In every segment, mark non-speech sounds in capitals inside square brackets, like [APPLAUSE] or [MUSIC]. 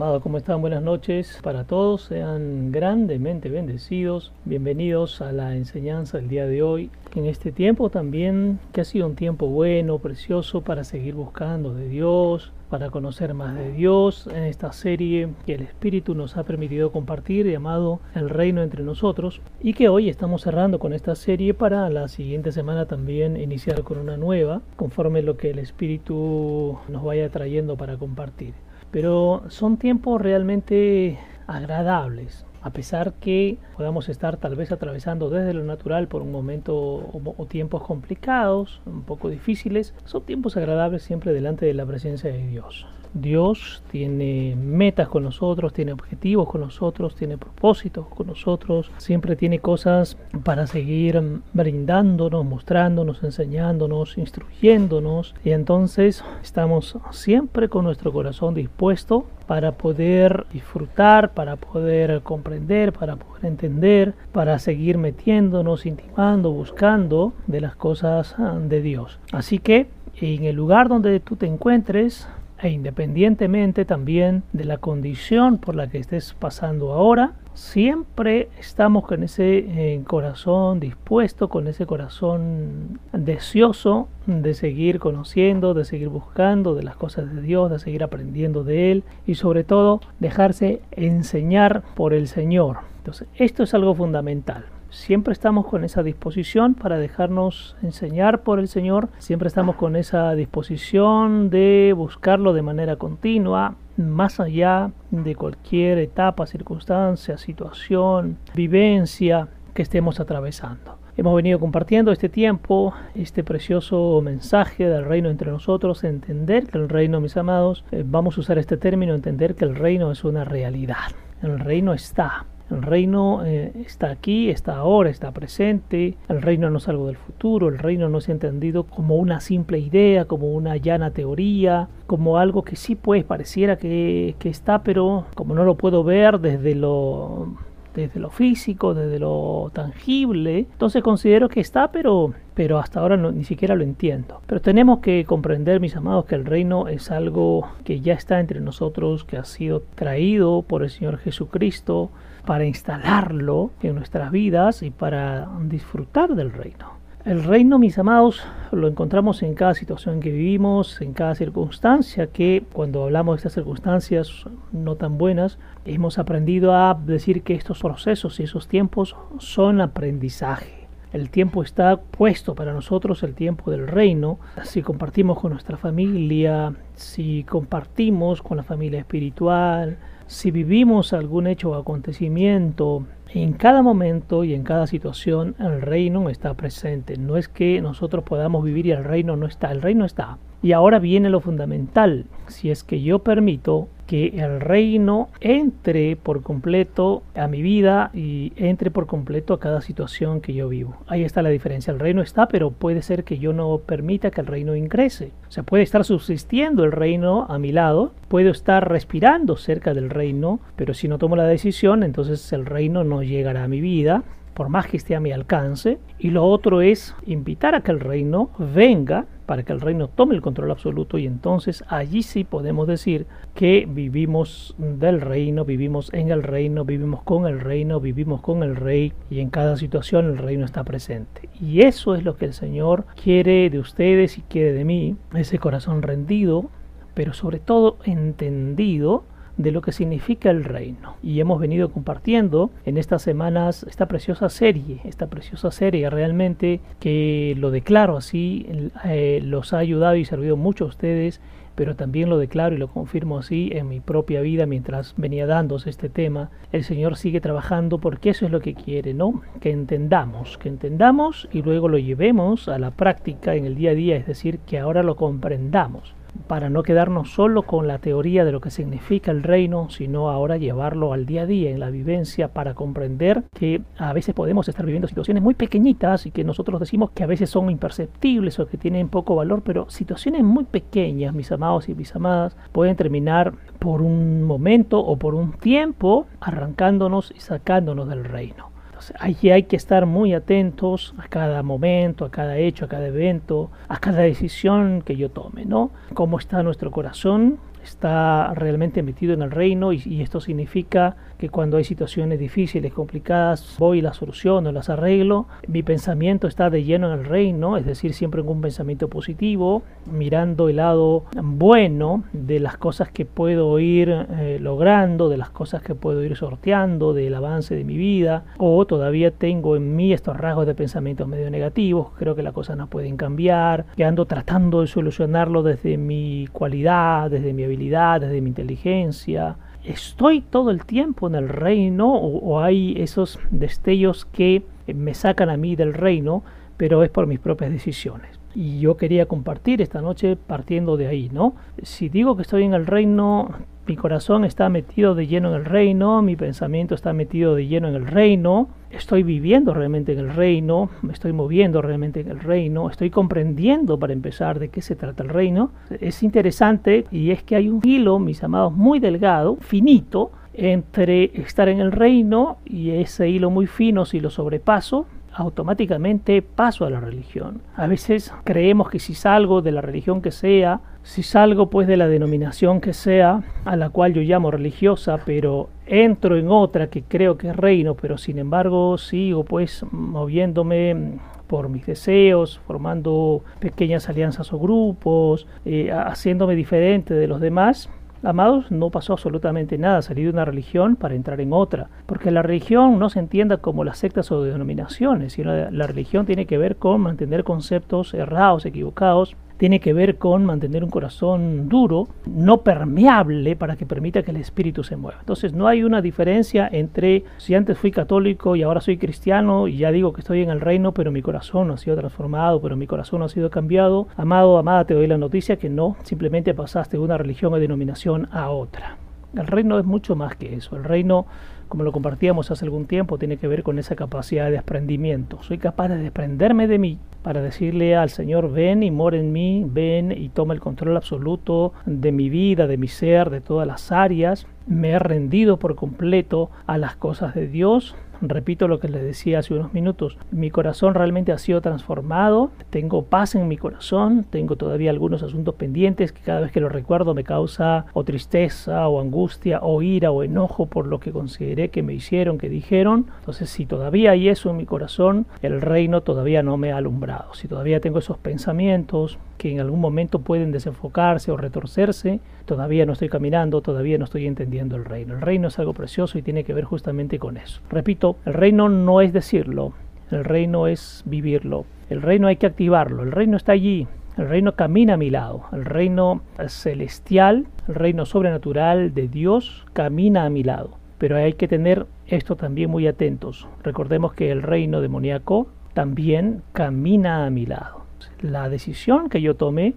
Amado, ¿cómo están? Buenas noches para todos. Sean grandemente bendecidos. Bienvenidos a la enseñanza del día de hoy. En este tiempo también, que ha sido un tiempo bueno, precioso para seguir buscando de Dios, para conocer más de Dios en esta serie que el Espíritu nos ha permitido compartir llamado El Reino entre nosotros y que hoy estamos cerrando con esta serie para la siguiente semana también iniciar con una nueva conforme lo que el Espíritu nos vaya trayendo para compartir pero son tiempos realmente agradables, a pesar que podamos estar tal vez atravesando desde lo natural por un momento o, tiempos complicados, un poco difíciles, son tiempos agradables siempre delante de la presencia de Dios. Dios tiene metas con nosotros, tiene objetivos con nosotros, tiene propósitos con nosotros, siempre tiene cosas para seguir brindándonos, mostrándonos, enseñándonos, instruyéndonos y entonces estamos siempre con nuestro corazón dispuesto para poder disfrutar, para poder comprender, para poder entender, para seguir metiéndonos, intimando, buscando de las cosas de Dios. Así que en el lugar donde tú te encuentres, e independientemente también de la condición por la que estés pasando ahora, siempre estamos con ese eh, corazón dispuesto, con ese corazón deseoso de seguir conociendo, de seguir buscando de las cosas de Dios, de seguir aprendiendo de Él y sobre todo dejarse enseñar por el Señor. Entonces, esto es algo fundamental. Siempre estamos con esa disposición para dejarnos enseñar por el Señor, siempre estamos con esa disposición de buscarlo de manera continua, más allá de cualquier etapa, circunstancia, situación, vivencia que estemos atravesando. Hemos venido compartiendo este tiempo, este precioso mensaje del reino entre nosotros, entender que el reino, mis amados, eh, vamos a usar este término, entender que el reino es una realidad. El reino está, el reino eh, está aquí, está ahora, está presente. El reino no es algo del futuro. El reino no es entendido como una simple idea, como una llana teoría, como algo que sí pues pareciera que, que está, pero como no lo puedo ver desde lo desde lo físico, desde lo tangible. Entonces considero que está, pero, pero hasta ahora no, ni siquiera lo entiendo. Pero tenemos que comprender, mis amados, que el reino es algo que ya está entre nosotros, que ha sido traído por el Señor Jesucristo para instalarlo en nuestras vidas y para disfrutar del reino. El reino, mis amados, lo encontramos en cada situación que vivimos, en cada circunstancia, que cuando hablamos de estas circunstancias no tan buenas, hemos aprendido a decir que estos procesos y esos tiempos son aprendizaje. El tiempo está puesto para nosotros, el tiempo del reino. Si compartimos con nuestra familia, si compartimos con la familia espiritual, si vivimos algún hecho o acontecimiento, en cada momento y en cada situación el reino está presente. No es que nosotros podamos vivir y el reino no está, el reino está. Y ahora viene lo fundamental, si es que yo permito que el reino entre por completo a mi vida y entre por completo a cada situación que yo vivo. Ahí está la diferencia. El reino está, pero puede ser que yo no permita que el reino ingrese. O sea, puede estar subsistiendo el reino a mi lado, puedo estar respirando cerca del reino, pero si no tomo la decisión, entonces el reino no llegará a mi vida por más que esté a mi alcance. Y lo otro es invitar a que el reino venga para que el reino tome el control absoluto y entonces allí sí podemos decir que vivimos del reino, vivimos en el reino, vivimos con el reino, vivimos con el rey y en cada situación el reino está presente. Y eso es lo que el Señor quiere de ustedes y quiere de mí, ese corazón rendido, pero sobre todo entendido de lo que significa el reino. Y hemos venido compartiendo en estas semanas esta preciosa serie, esta preciosa serie realmente que lo declaro así, eh, los ha ayudado y servido mucho a ustedes pero también lo declaro y lo confirmo así en mi propia vida mientras venía dándose este tema. El Señor sigue trabajando porque eso es lo que quiere, ¿no? Que entendamos, que entendamos y luego lo llevemos a la práctica en el día a día, es decir, que ahora lo comprendamos para no quedarnos solo con la teoría de lo que significa el reino, sino ahora llevarlo al día a día, en la vivencia, para comprender que a veces podemos estar viviendo situaciones muy pequeñitas y que nosotros decimos que a veces son imperceptibles o que tienen poco valor, pero situaciones muy pequeñas, mis amados y mis amadas, pueden terminar por un momento o por un tiempo arrancándonos y sacándonos del reino. Allí hay que estar muy atentos a cada momento, a cada hecho, a cada evento, a cada decisión que yo tome, ¿no? Cómo está nuestro corazón, está realmente metido en el reino y, esto significa que cuando hay situaciones difíciles, complicadas, voy y las soluciono, las arreglo. Mi pensamiento está de lleno en el reino, es decir, siempre en un pensamiento positivo, mirando el lado bueno de las cosas que puedo ir eh, logrando, de las cosas que puedo ir sorteando, del avance de mi vida, o todavía tengo en mí estos rasgos de pensamiento medio negativos, creo que las cosas no pueden cambiar, que ando tratando de solucionarlo desde mi cualidad, desde mi habilidad, desde mi inteligencia. Estoy todo el tiempo en el reino o, hay esos destellos que me sacan a mí del reino, pero es por mis propias decisiones. Y yo quería compartir esta noche partiendo de ahí, ¿no? Si digo que estoy en el reino, mi corazón está metido de lleno en el reino, mi pensamiento está metido de lleno en el reino, estoy viviendo realmente en el reino, me estoy moviendo realmente en el reino, estoy comprendiendo para empezar de qué se trata el reino. Es interesante y es que hay un hilo, mis amados, muy delgado, finito, entre estar en el reino y ese hilo muy fino si lo sobrepaso automáticamente paso a la religión. A veces creemos que si salgo de la religión que sea, si salgo pues de la denominación que sea, a la cual yo llamo religiosa, pero entro en otra que creo que es reino, pero sin embargo sigo pues moviéndome por mis deseos, formando pequeñas alianzas o grupos, eh, haciéndome diferente de los demás, Amados, no pasó absolutamente nada, salir de una religión para entrar en otra, porque la religión no se entienda como las sectas o denominaciones, sino la religión tiene que ver con mantener conceptos errados, equivocados, tiene que ver con mantener un corazón duro, no permeable para que permita que el espíritu se mueva. Entonces no hay una diferencia entre si antes fui católico y ahora soy cristiano y ya digo que estoy en el reino, pero mi corazón no ha sido transformado, pero mi corazón no ha sido cambiado. Amado, amada, te doy la noticia que no, simplemente pasaste de una religión o denominación a otra. El reino es mucho más que eso. El reino como lo compartíamos hace algún tiempo, tiene que ver con esa capacidad de desprendimiento. Soy capaz de desprenderme de mí para decirle al Señor, ven y mora en mí, ven y toma el control absoluto de mi vida, de mi ser, de todas las áreas. Me he rendido por completo a las cosas de Dios, Repito lo que les decía hace unos minutos, mi corazón realmente ha sido transformado, tengo paz en mi corazón, tengo todavía algunos asuntos pendientes que cada vez que los recuerdo me causa o tristeza o angustia o ira o enojo por lo que consideré que me hicieron, que dijeron. Entonces si todavía hay eso en mi corazón, el reino todavía no me ha alumbrado. Si todavía tengo esos pensamientos que en algún momento pueden desenfocarse o retorcerse, todavía no estoy caminando, todavía no estoy entendiendo el reino. El reino es algo precioso y tiene que ver justamente con eso. Repito, el reino no es decirlo, el reino es vivirlo. El reino hay que activarlo, el reino está allí, el reino camina a mi lado, el reino celestial, el reino sobrenatural de Dios camina a mi lado. Pero hay que tener esto también muy atentos. Recordemos que el reino demoníaco también camina a mi lado. La decisión que yo tomé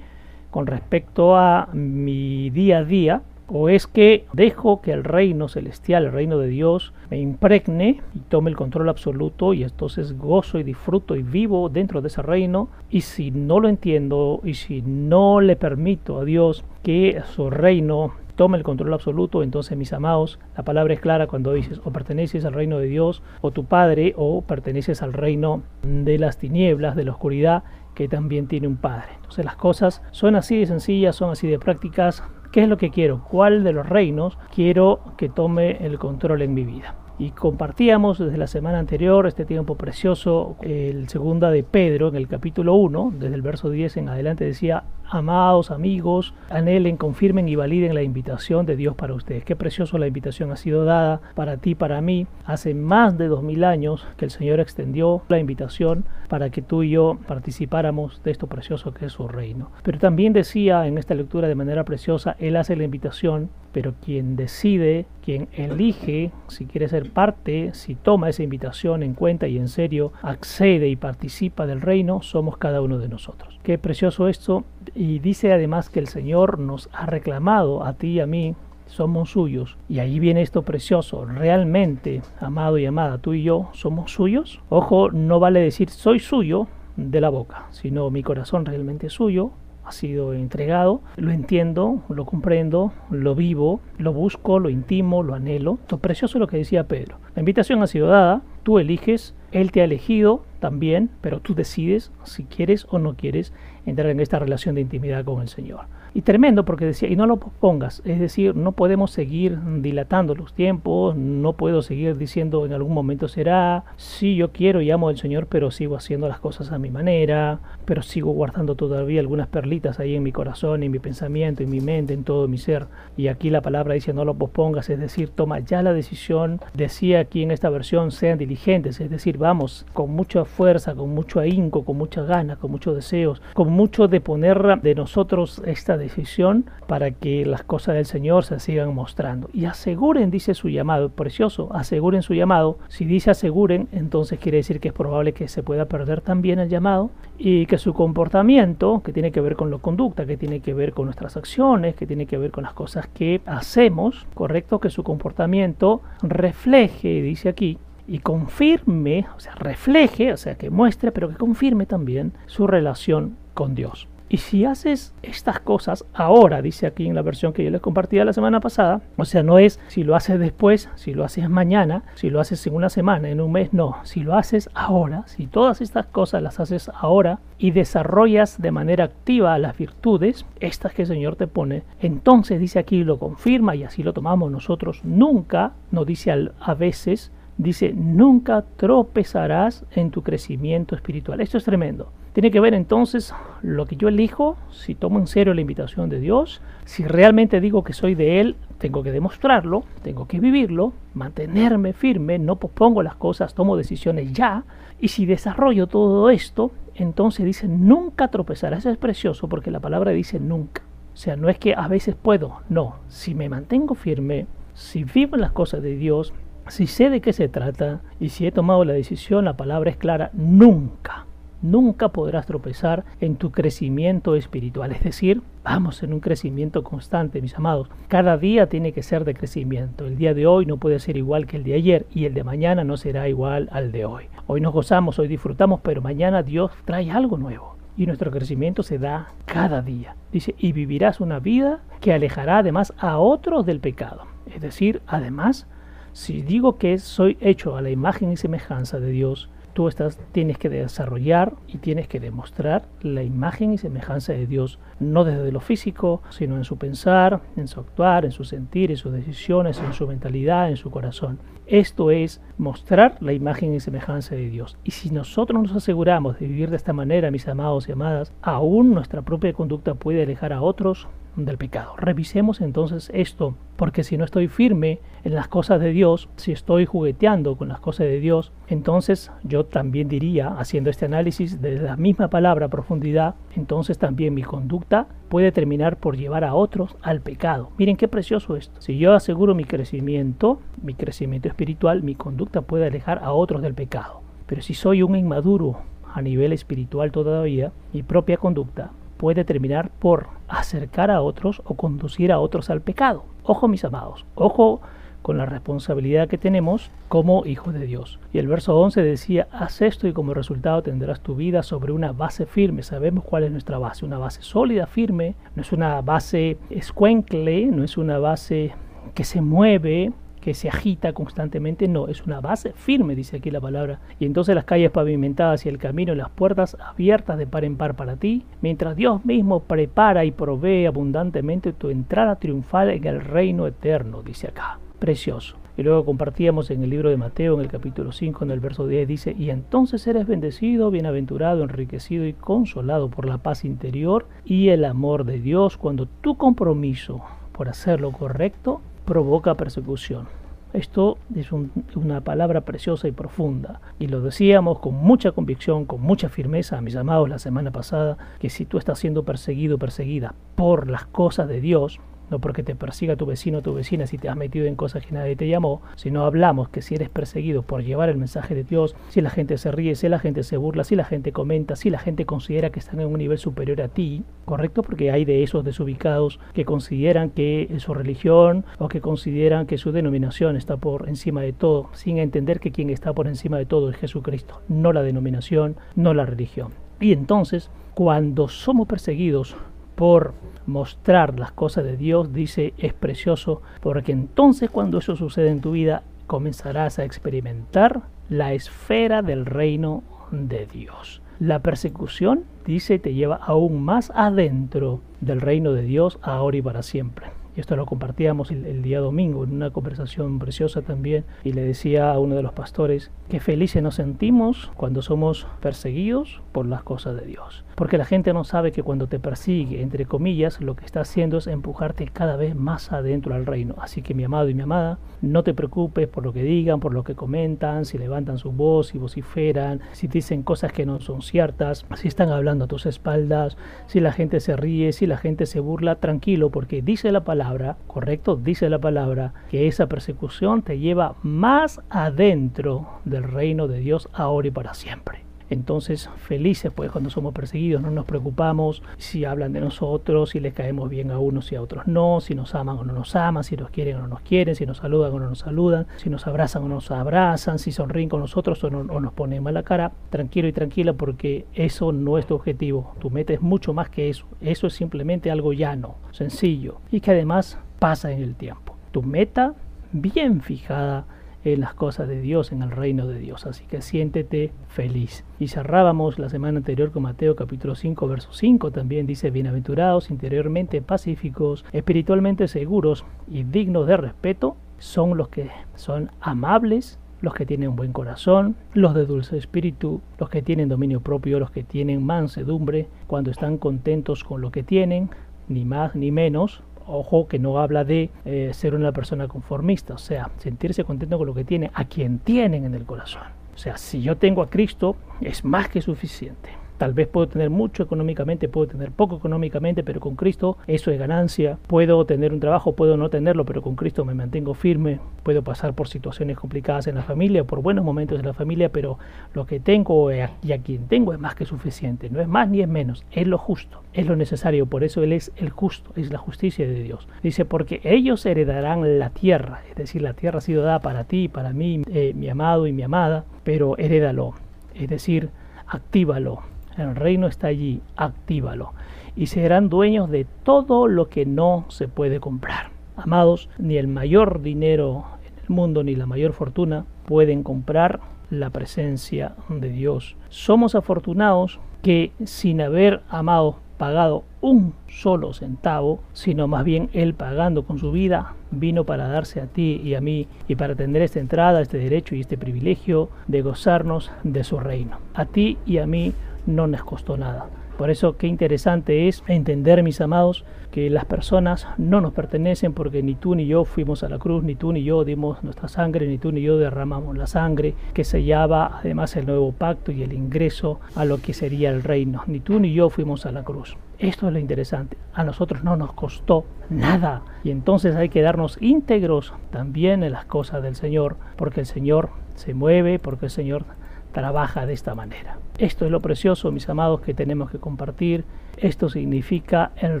con respecto a mi día a día o es que dejo que el reino celestial, el reino de Dios, me impregne y tome el control absoluto y entonces gozo y disfruto y vivo dentro de ese reino. Y si no lo entiendo y si no le permito a Dios que su reino tome el control absoluto, entonces mis amados, la palabra es clara cuando dices o perteneces al reino de Dios o tu Padre o perteneces al reino de las tinieblas, de la oscuridad, que también tiene un Padre. Entonces las cosas son así de sencillas, son así de prácticas, ¿Qué es lo que quiero? ¿Cuál de los reinos quiero que tome el control en mi vida? Y compartíamos desde la semana anterior este tiempo precioso, el segunda de Pedro en el capítulo 1, desde el verso 10 en adelante decía, amados amigos, anhelen, confirmen y validen la invitación de Dios para ustedes. Qué precioso la invitación ha sido dada para ti, para mí. Hace más de dos mil años que el Señor extendió la invitación para que tú y yo participáramos de esto precioso que es su reino. Pero también decía en esta lectura de manera preciosa, Él hace la invitación pero quien decide, quien elige si quiere ser parte, si toma esa invitación en cuenta y en serio accede y participa del reino, somos cada uno de nosotros. Qué precioso esto y dice además que el Señor nos ha reclamado a ti y a mí somos suyos. Y ahí viene esto precioso. Realmente, amado y amada, tú y yo somos suyos. Ojo, no vale decir soy suyo de la boca, sino mi corazón realmente es suyo, ha sido entregado, lo entiendo, lo comprendo, lo vivo, lo busco, lo intimo, lo anhelo. Esto precioso es lo que decía Pedro. La invitación ha sido dada, tú eliges Él te ha elegido también, pero tú decides si quieres o no quieres entrar en esta relación de intimidad con el Señor. Y tremendo porque decía, y no lo pospongas, es decir, no podemos seguir dilatando los tiempos, no puedo seguir diciendo en algún momento será, sí yo quiero y amo al Señor, pero sigo haciendo las cosas a mi manera, pero sigo guardando todavía algunas perlitas ahí en mi corazón, en mi pensamiento, en mi mente, en todo mi ser. Y aquí la palabra dice no lo pospongas, es decir, toma ya la decisión, decía aquí en esta versión, sean diligentes, es decir, vamos con mucha fuerza, con mucho ahínco, con muchas ganas, con muchos deseos, con mucho de poner de nosotros esta decisión para que las cosas del Señor se sigan mostrando. Y aseguren, dice su llamado, precioso, aseguren su llamado. Si dice aseguren, entonces quiere decir que es probable que se pueda perder también el llamado y que su comportamiento, que tiene que ver con la conducta, que tiene que ver con nuestras acciones, que tiene que ver con las cosas que hacemos, correcto, que su comportamiento refleje, dice aquí, y confirme, o sea, refleje, o sea, que muestre, pero que confirme también su relación con Dios. Y si haces estas cosas ahora, dice aquí en la versión que yo les compartí la semana pasada, o sea, no es si lo haces después, si lo haces mañana, si lo haces en una semana, en un mes, no. Si lo haces ahora, si todas estas cosas las haces ahora y desarrollas de manera activa las virtudes, estas que el Señor te pone, entonces dice aquí, lo confirma y así lo tomamos nosotros, nunca, no dice a veces, dice, nunca tropezarás en tu crecimiento espiritual. Esto es tremendo. Tiene que ver entonces lo que yo elijo, si tomo en serio la invitación de Dios, si realmente digo que soy de Él, tengo que demostrarlo, tengo que vivirlo, mantenerme firme, no pospongo las cosas, tomo decisiones ya, y si desarrollo todo esto, entonces dice, nunca tropezarás. Es precioso porque la palabra dice nunca. O sea, no es que a veces puedo, no, si me mantengo firme, si vivo las cosas de Dios, si sé de qué se trata y si he tomado la decisión, la palabra es clara, nunca nunca podrás tropezar en tu crecimiento espiritual. Es decir, vamos en un crecimiento constante, mis amados. Cada día tiene que ser de crecimiento. El día de hoy no puede ser igual que el de ayer y el de mañana no será igual al de hoy. Hoy nos gozamos, hoy disfrutamos, pero mañana Dios trae algo nuevo. Y nuestro crecimiento se da cada día. Dice, y vivirás una vida que alejará además a otros del pecado. Es decir, además, si digo que soy hecho a la imagen y semejanza de Dios, tú estás, tienes que desarrollar y tienes que demostrar la imagen y semejanza de Dios, no desde lo físico, sino en su pensar, en su actuar, en su sentir, en sus decisiones, en su mentalidad, en su corazón. Esto es mostrar la imagen y semejanza de Dios. Y si nosotros nos aseguramos de vivir de esta manera, mis amados y amadas, aún nuestra propia conducta puede alejar a otros del pecado. Revisemos entonces esto, porque si no estoy firme en las cosas de Dios, si estoy jugueteando con las cosas de Dios, entonces yo también diría, haciendo este análisis de la misma palabra profundidad, entonces también mi conducta puede terminar por llevar a otros al pecado. Miren qué precioso esto. Si yo aseguro mi crecimiento, mi crecimiento espiritual, mi conducta puede alejar a otros del pecado. Pero si soy un inmaduro a nivel espiritual todavía, mi propia conducta puede terminar por acercar a otros o conducir a otros al pecado. Ojo mis amados, ojo con la responsabilidad que tenemos como hijos de Dios. Y el verso 11 decía, haz esto y como resultado tendrás tu vida sobre una base firme. Sabemos cuál es nuestra base, una base sólida, firme, no es una base escuencle, no es una base que se mueve, que se agita constantemente, no, es una base firme, dice aquí la palabra. Y entonces las calles pavimentadas y el camino y las puertas abiertas de par en par para ti, mientras Dios mismo prepara y provee abundantemente tu entrada triunfal en el reino eterno, dice acá. Precioso. Y luego compartíamos en el libro de Mateo, en el capítulo 5, en el verso 10, dice, y entonces eres bendecido, bienaventurado, enriquecido y consolado por la paz interior y el amor de Dios cuando tu compromiso por hacer lo correcto provoca persecución. Esto es una palabra preciosa y profunda. Y lo decíamos con mucha convicción, con mucha firmeza a mis amados la semana pasada, que si tú estás siendo perseguido, perseguida por las cosas de Dios, no porque te persiga tu vecino o tu vecina si te has metido en cosas que nadie te llamó, sino hablamos que si eres perseguido por llevar el mensaje de Dios, si la gente se ríe, si la gente se burla, si la gente comenta, si la gente considera que están en un nivel superior a ti, ¿correcto? Porque hay de esos desubicados que consideran que su religión o que consideran que su denominación está por encima de todo, sin entender que quien está por encima de todo es Jesucristo, no la denominación, no la religión. Y entonces, cuando somos perseguidos por mostrar las cosas de Dios, dice, es precioso, porque entonces cuando eso sucede en tu vida, comenzarás a experimentar la esfera del reino de Dios. La persecución, dice, te lleva aún más adentro del reino de Dios ahora y para siempre. Y esto lo compartíamos el, día domingo en una conversación preciosa también. Y le decía a uno de los pastores que felices nos sentimos cuando somos perseguidos por las cosas de Dios. Porque la gente no sabe que cuando te persigue, entre comillas, lo que está haciendo es empujarte cada vez más adentro al reino. Así que mi amado y mi amada, no te preocupes por lo que digan, por lo que comentan, si levantan su voz, si vociferan, si dicen cosas que no son ciertas, si están hablando a tus espaldas, si la gente se ríe, si la gente se burla, tranquilo, porque dice la palabra, correcto, dice la palabra, que esa persecución te lleva más adentro del reino de Dios ahora y para siempre. Entonces, felices pues cuando somos perseguidos, no nos preocupamos si hablan de nosotros, si les caemos bien a unos y a otros no, si nos aman o no nos aman, si nos quieren o no nos quieren, si nos saludan o no nos saludan, si nos abrazan o no nos abrazan, si sonríen con nosotros o, no, o nos ponen mala cara. Tranquilo y tranquila porque eso no es tu objetivo. Tu meta es mucho más que eso. Eso es simplemente algo llano, sencillo y que además pasa en el tiempo. Tu meta bien fijada en las cosas de Dios, en el reino de Dios. Así que siéntete feliz. Y cerrábamos la semana anterior con Mateo capítulo 5, verso 5. También dice, bienaventurados, interiormente pacíficos, espiritualmente seguros y dignos de respeto, son los que son amables, los que tienen buen corazón, los de dulce espíritu, los que tienen dominio propio, los que tienen mansedumbre, cuando están contentos con lo que tienen, ni más ni menos, ojo que no habla de eh, ser una persona conformista, o sea, sentirse contento con lo que tiene, a quien tienen en el corazón. O sea, si yo tengo a Cristo, es más que suficiente. Tal vez puedo tener mucho económicamente, puedo tener poco económicamente, pero con Cristo eso es ganancia. Puedo tener un trabajo, puedo no tenerlo, pero con Cristo me mantengo firme. Puedo pasar por situaciones complicadas en la familia, por buenos momentos en la familia, pero lo que tengo y a quien tengo es más que suficiente. No es más ni es menos, es lo justo, es lo necesario. Por eso Él es el justo, es la justicia de Dios. Dice, porque ellos heredarán la tierra, es decir, la tierra ha sido dada para ti, para mí, eh, mi amado y mi amada, pero herédalo, es decir, actívalo el reino está allí, actívalo. Y serán dueños de todo lo que no se puede comprar. Amados, ni el mayor dinero en el mundo ni la mayor fortuna pueden comprar la presencia de Dios. Somos afortunados que sin haber amado, pagado un solo centavo, sino más bien Él pagando con su vida, vino para darse a ti y a mí y para tener esta entrada, este derecho y este privilegio de gozarnos de su reino. A ti y a mí no nos costó nada. Por eso qué interesante es entender, mis amados, que las personas no nos pertenecen porque ni tú ni yo fuimos a la cruz, ni tú ni yo dimos nuestra sangre, ni tú ni yo derramamos la sangre que sellaba además el nuevo pacto y el ingreso a lo que sería el reino. Ni tú ni yo fuimos a la cruz. Esto es lo interesante. A nosotros no nos costó nada. Y entonces hay que darnos íntegros también en las cosas del Señor, porque el Señor se mueve, porque el Señor trabaja de esta manera. Esto es lo precioso, mis amados, que tenemos que compartir. Esto significa el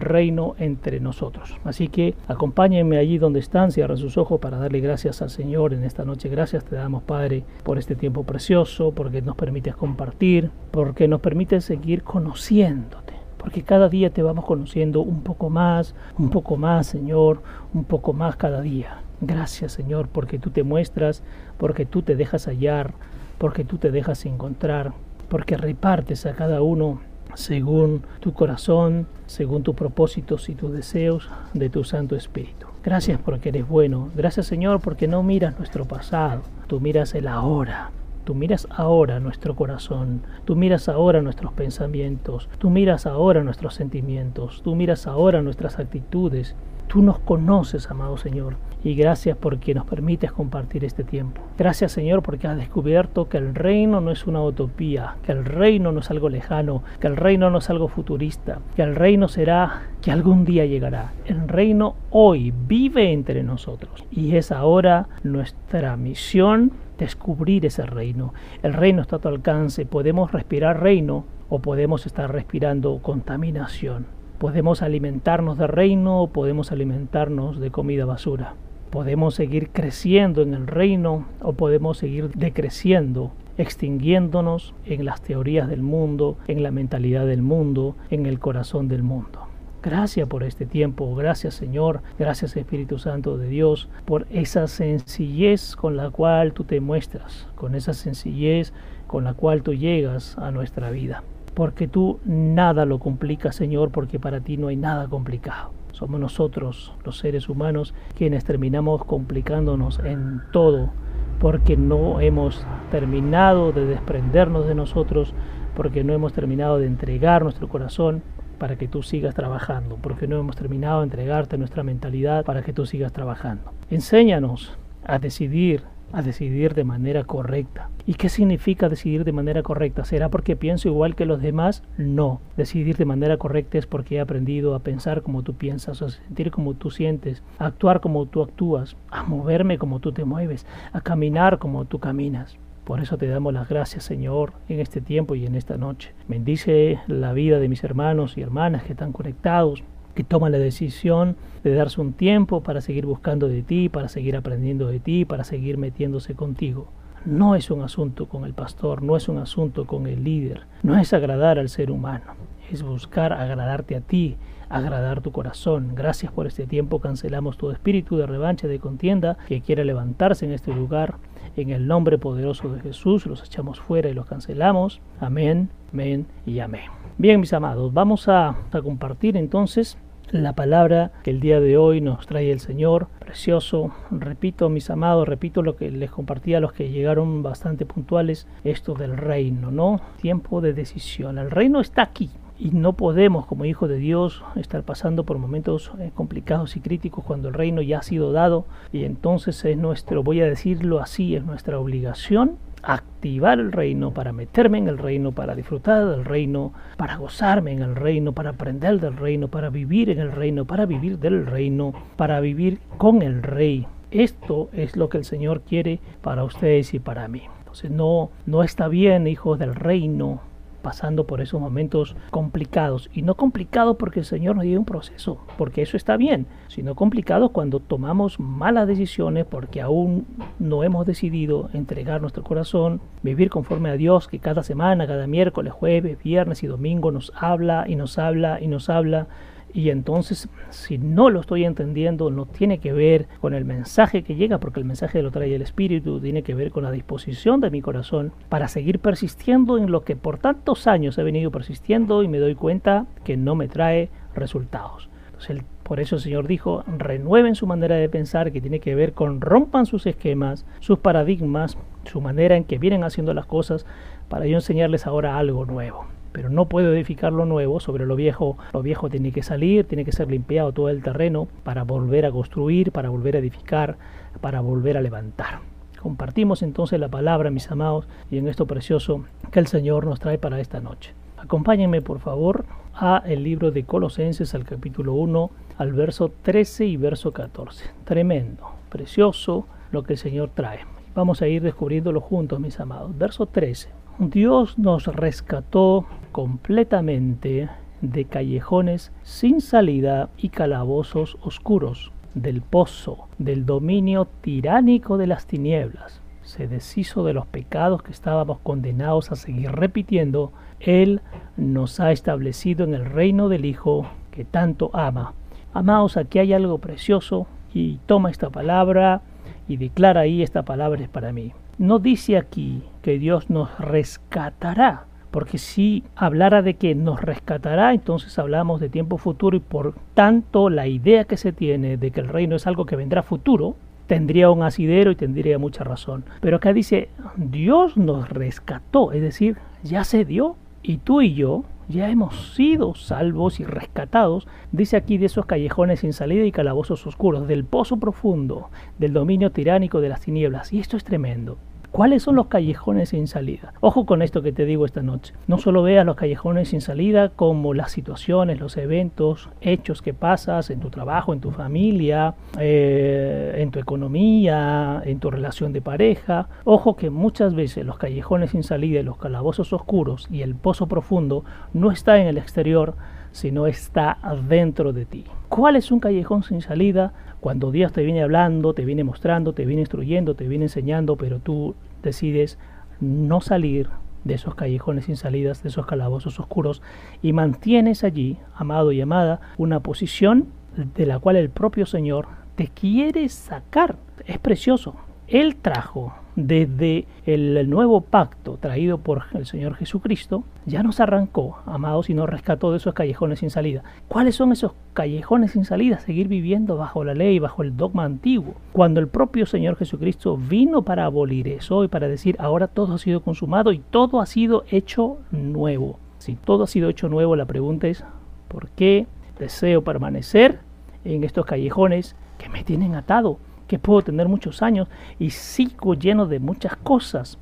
reino entre nosotros. Así que acompáñenme allí donde están, cierren sus ojos para darle gracias al Señor en esta noche. Gracias te damos, Padre, por este tiempo precioso, porque nos permites compartir, porque nos permites seguir conociéndote. Porque cada día te vamos conociendo un poco más, un poco más, Señor, un poco más cada día. Gracias, Señor, porque tú te muestras, porque tú te dejas hallar, porque tú te dejas encontrar, porque repartes a cada uno según tu corazón, según tus propósitos y tus deseos de tu Santo Espíritu. Gracias porque eres bueno. Gracias Señor porque no miras nuestro pasado, tú miras el ahora. Tú miras ahora nuestro corazón, tú miras ahora nuestros pensamientos, tú miras ahora nuestros sentimientos, tú miras ahora nuestras actitudes. Tú nos conoces, amado Señor, y gracias porque nos permites compartir este tiempo. Gracias Señor porque has descubierto que el reino no es una utopía, que el reino no es algo lejano, que el reino no es algo futurista, que el reino será que algún día llegará. El reino hoy vive entre nosotros y es ahora nuestra misión descubrir ese reino. El reino está a tu alcance, podemos respirar reino o podemos estar respirando contaminación. Podemos alimentarnos de reino o podemos alimentarnos de comida basura. Podemos seguir creciendo en el reino o podemos seguir decreciendo, extinguiéndonos en las teorías del mundo, en la mentalidad del mundo, en el corazón del mundo. Gracias por este tiempo, gracias Señor, gracias Espíritu Santo de Dios, por esa sencillez con la cual tú te muestras, con esa sencillez con la cual tú llegas a nuestra vida. Porque tú nada lo complicas, Señor, porque para ti no hay nada complicado. Somos nosotros, los seres humanos, quienes terminamos complicándonos en todo, porque no hemos terminado de desprendernos de nosotros, porque no hemos terminado de entregar nuestro corazón para que tú sigas trabajando, porque no hemos terminado de entregarte nuestra mentalidad para que tú sigas trabajando. Enséñanos a decidir a decidir de manera correcta. ¿Y qué significa decidir de manera correcta? ¿Será porque pienso igual que los demás? No. Decidir de manera correcta es porque he aprendido a pensar como tú piensas, a sentir como tú sientes, actuar como tú actúas, a moverme como tú te mueves, a caminar como tú caminas. Por eso te damos las gracias, Señor, en este tiempo y en esta noche. Bendice la vida de mis hermanos y hermanas que están conectados que toma la decisión de darse un tiempo para seguir buscando de ti, para seguir aprendiendo de ti, para seguir metiéndose contigo. No es un asunto con el pastor, no es un asunto con el líder, no es agradar al ser humano, es buscar agradarte a ti, agradar tu corazón. Gracias por este tiempo, cancelamos todo espíritu de revancha, de contienda que quiera levantarse en este lugar. En el nombre poderoso de Jesús los echamos fuera y los cancelamos. Amén, amén y amén. Bien, mis amados, vamos a, compartir entonces la palabra que el día de hoy nos trae el Señor, precioso. Repito, mis amados, repito lo que les compartí a los que llegaron bastante puntuales, esto del reino, ¿no? Tiempo de decisión. El reino está aquí. Y no podemos, como hijos de Dios, estar pasando por momentos eh, complicados y críticos cuando el reino ya ha sido dado. Y entonces es nuestro, voy a decirlo así, es nuestra obligación activar el reino, para meterme en el reino, para disfrutar del reino, para gozarme en el reino, para aprender del reino, para vivir en el reino, para vivir del reino, para vivir con el rey. Esto es lo que el Señor quiere para ustedes y para mí. Entonces no, no está bien, hijos del reino, pasando por esos momentos complicados. Y no complicado porque el Señor nos dio un proceso, porque eso está bien, sino complicado cuando tomamos malas decisiones porque aún no hemos decidido entregar nuestro corazón, vivir conforme a Dios que cada semana, cada miércoles, jueves, viernes y domingo nos habla y nos habla y nos habla y entonces, si no lo estoy entendiendo, no tiene que ver con el mensaje que llega, porque el mensaje lo trae el Espíritu, tiene que ver con la disposición de mi corazón para seguir persistiendo en lo que por tantos años he venido persistiendo y me doy cuenta que no me trae resultados. Entonces, por eso el Señor dijo, renueven su manera de pensar, que tiene que ver con rompan sus esquemas, sus paradigmas, su manera en que vienen haciendo las cosas, para yo enseñarles ahora algo nuevo pero no puedo edificar lo nuevo sobre lo viejo. Lo viejo tiene que salir, tiene que ser limpiado todo el terreno para volver a construir, para volver a edificar, para volver a levantar. Compartimos entonces la palabra, mis amados, y en esto precioso que el Señor nos trae para esta noche. Acompáñenme, por favor, a el libro de Colosenses, al capítulo 1, al verso 13 y verso 14. Tremendo, precioso lo que el Señor trae. Vamos a ir descubriéndolo juntos, mis amados. Verso 13. Dios nos rescató completamente de callejones sin salida y calabozos oscuros, del pozo, del dominio tiránico de las tinieblas. Se deshizo de los pecados que estábamos condenados a seguir repitiendo. Él nos ha establecido en el reino del Hijo que tanto ama. Amados, aquí hay algo precioso y toma esta palabra y declara ahí esta palabra es para mí. No dice aquí que Dios nos rescatará, porque si hablara de que nos rescatará, entonces hablamos de tiempo futuro y por tanto la idea que se tiene de que el reino es algo que vendrá futuro, tendría un asidero y tendría mucha razón. Pero acá dice, Dios nos rescató, es decir, ya se dio y tú y yo ya hemos sido salvos y rescatados, dice aquí, de esos callejones sin salida y calabozos oscuros, del pozo profundo, del dominio tiránico de las tinieblas. Y esto es tremendo. ¿Cuáles son los callejones sin salida? Ojo con esto que te digo esta noche. No solo veas los callejones sin salida como las situaciones, los eventos, hechos que pasas en tu trabajo, en tu familia, eh, en tu economía, en tu relación de pareja. Ojo que muchas veces los callejones sin salida, los calabozos oscuros y el pozo profundo no está en el exterior, sino está dentro de ti. ¿Cuál es un callejón sin salida? Cuando Dios te viene hablando, te viene mostrando, te viene instruyendo, te viene enseñando, pero tú decides no salir, de esos callejones sin salidas, de esos calabozos oscuros, y mantienes allí, amado y amada, una posición de la cual el propio Señor te quiere sacar. Es precioso. Él trajo desde el nuevo pacto traído por el Señor Jesucristo, ya nos arrancó, amados, y nos rescató de esos callejones sin salida. ¿Cuáles son esos callejones sin salida? Seguir viviendo bajo la ley, bajo el dogma antiguo. Cuando el propio Señor Jesucristo vino para abolir eso y para decir, ahora todo ha sido consumado y todo ha sido hecho nuevo. Si todo ha sido hecho nuevo, la pregunta es, ¿por qué deseo permanecer en estos callejones que me tienen atado? Que puedo tener muchos años y sigo lleno de muchas cosas.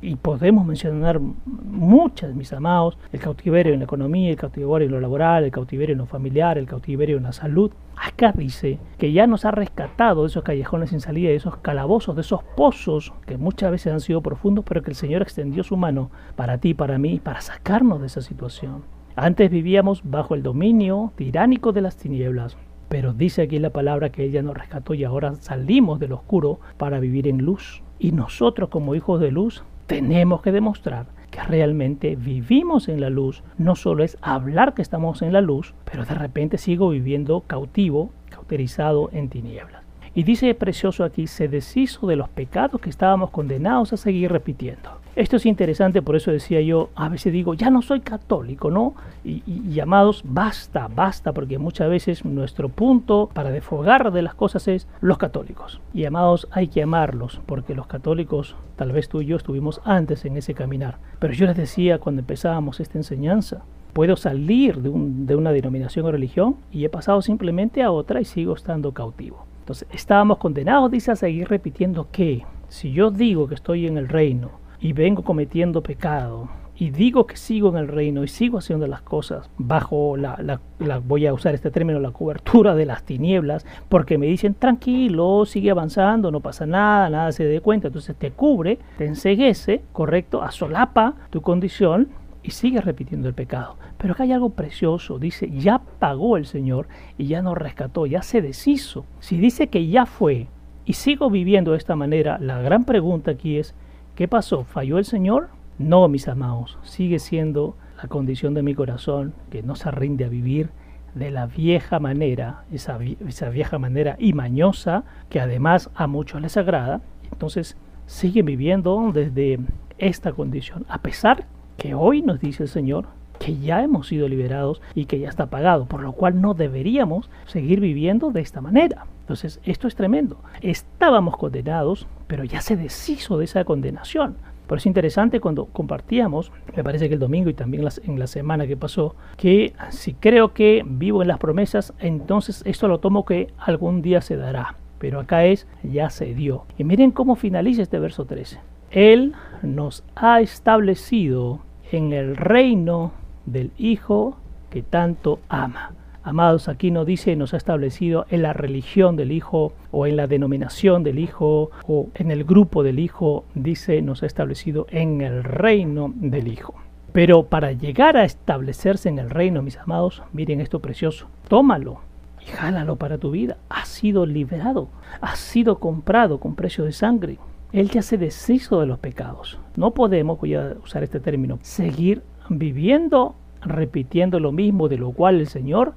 Y podemos mencionar muchas, mis amados, el cautiverio en la economía, el cautiverio en lo laboral, el cautiverio en lo familiar, el cautiverio en la salud. Acá dice que ya nos ha rescatado de esos callejones sin salida, de esos calabozos, de esos pozos que muchas veces han sido profundos, pero que el Señor extendió su mano para ti, para mí, para sacarnos de esa situación. Antes vivíamos bajo el dominio tiránico de las tinieblas, pero dice aquí la palabra que ella nos rescató y ahora salimos del oscuro para vivir en luz. Y nosotros como hijos de luz tenemos que demostrar que realmente vivimos en la luz. No solo es hablar que estamos en la luz, pero de repente sigo viviendo cautivo, cauterizado en tinieblas. Y dice precioso aquí, se deshizo de los pecados que estábamos condenados a seguir repitiendo. Esto es interesante, por eso decía yo, a veces digo, ya no soy católico, ¿no? Y, llamados, basta, basta, porque muchas veces nuestro punto para desfogar de las cosas es los católicos. Y amados, hay que amarlos, porque los católicos, tal vez tú y yo estuvimos antes en ese caminar. Pero yo les decía cuando empezábamos esta enseñanza, puedo salir de una denominación o religión y he pasado simplemente a otra y sigo estando cautivo. Entonces, estábamos condenados, dice, a seguir repitiendo que si yo digo que estoy en el reino, y vengo cometiendo pecado y digo que sigo en el reino y sigo haciendo las cosas bajo la, voy a usar este término, la cobertura de las tinieblas, porque me dicen tranquilo, sigue avanzando, no pasa nada, nada se dé cuenta, entonces te cubre, te enseguece, correcto, asolapa tu condición y sigue repitiendo el pecado. Pero acá hay algo precioso, dice, ya pagó el Señor y ya nos rescató, ya se deshizo. Si dice que ya fue y sigo viviendo de esta manera, la gran pregunta aquí es, ¿Qué pasó? ¿Falló el Señor? No, mis amados, sigue siendo la condición de mi corazón que no se rinde a vivir de la vieja manera, esa, esa vieja manera y mañosa que además a muchos les agrada. Entonces sigue viviendo desde esta condición, a pesar que hoy nos dice el Señor que ya hemos sido liberados y que ya está pagado, por lo cual no deberíamos seguir viviendo de esta manera. Entonces, esto es tremendo. Estábamos condenados, pero ya se deshizo de esa condenación. Por es interesante cuando compartíamos, me parece que el domingo y también en la semana que pasó, que si creo que vivo en las promesas, entonces esto lo tomo que algún día se dará. Pero acá es, ya se dio. Y miren cómo finaliza este verso 13. Él nos ha establecido en el reino del Hijo que tanto ama. Amados, aquí no dice nos ha establecido en la religión del Hijo o en la denominación del Hijo o en el grupo del Hijo, dice nos ha establecido en el reino del Hijo. Pero para llegar a establecerse en el reino, mis amados, miren esto precioso, tómalo y jálalo para tu vida. Has sido liberado, has sido comprado con precio de sangre. Él ya se deshizo de los pecados. No podemos, voy a usar este término, seguir viviendo repitiendo lo mismo de lo cual el Señor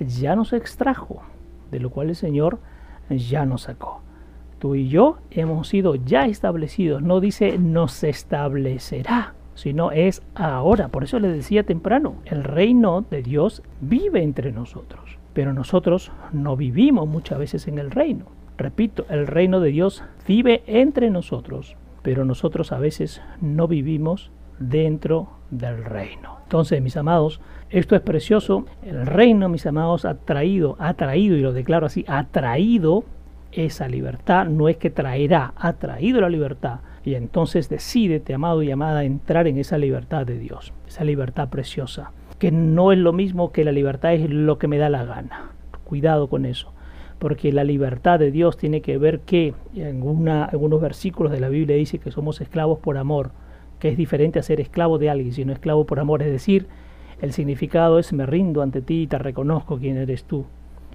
ya nos extrajo, de lo cual el Señor ya nos sacó. Tú y yo hemos sido ya establecidos, no dice nos establecerá, sino es ahora. Por eso le decía temprano, el reino de Dios vive entre nosotros, pero nosotros no vivimos muchas veces en el reino. Repito, el reino de Dios vive entre nosotros, pero nosotros a veces no vivimos dentro del reino. Entonces, mis amados, esto es precioso. El reino, mis amados, ha traído, ha traído, y lo declaro así, ha traído esa libertad. No es que traerá, ha traído la libertad. Y entonces decídete, amado y amada, entrar en esa libertad de Dios, esa libertad preciosa, que no es lo mismo que la libertad es lo que me da la gana. Cuidado con eso, porque la libertad de Dios tiene que ver que en una, algunos versículos de la Biblia dice que somos esclavos por amor que es diferente a ser esclavo de alguien, sino esclavo por amor. Es decir, el significado es me rindo ante ti y te reconozco quién eres tú.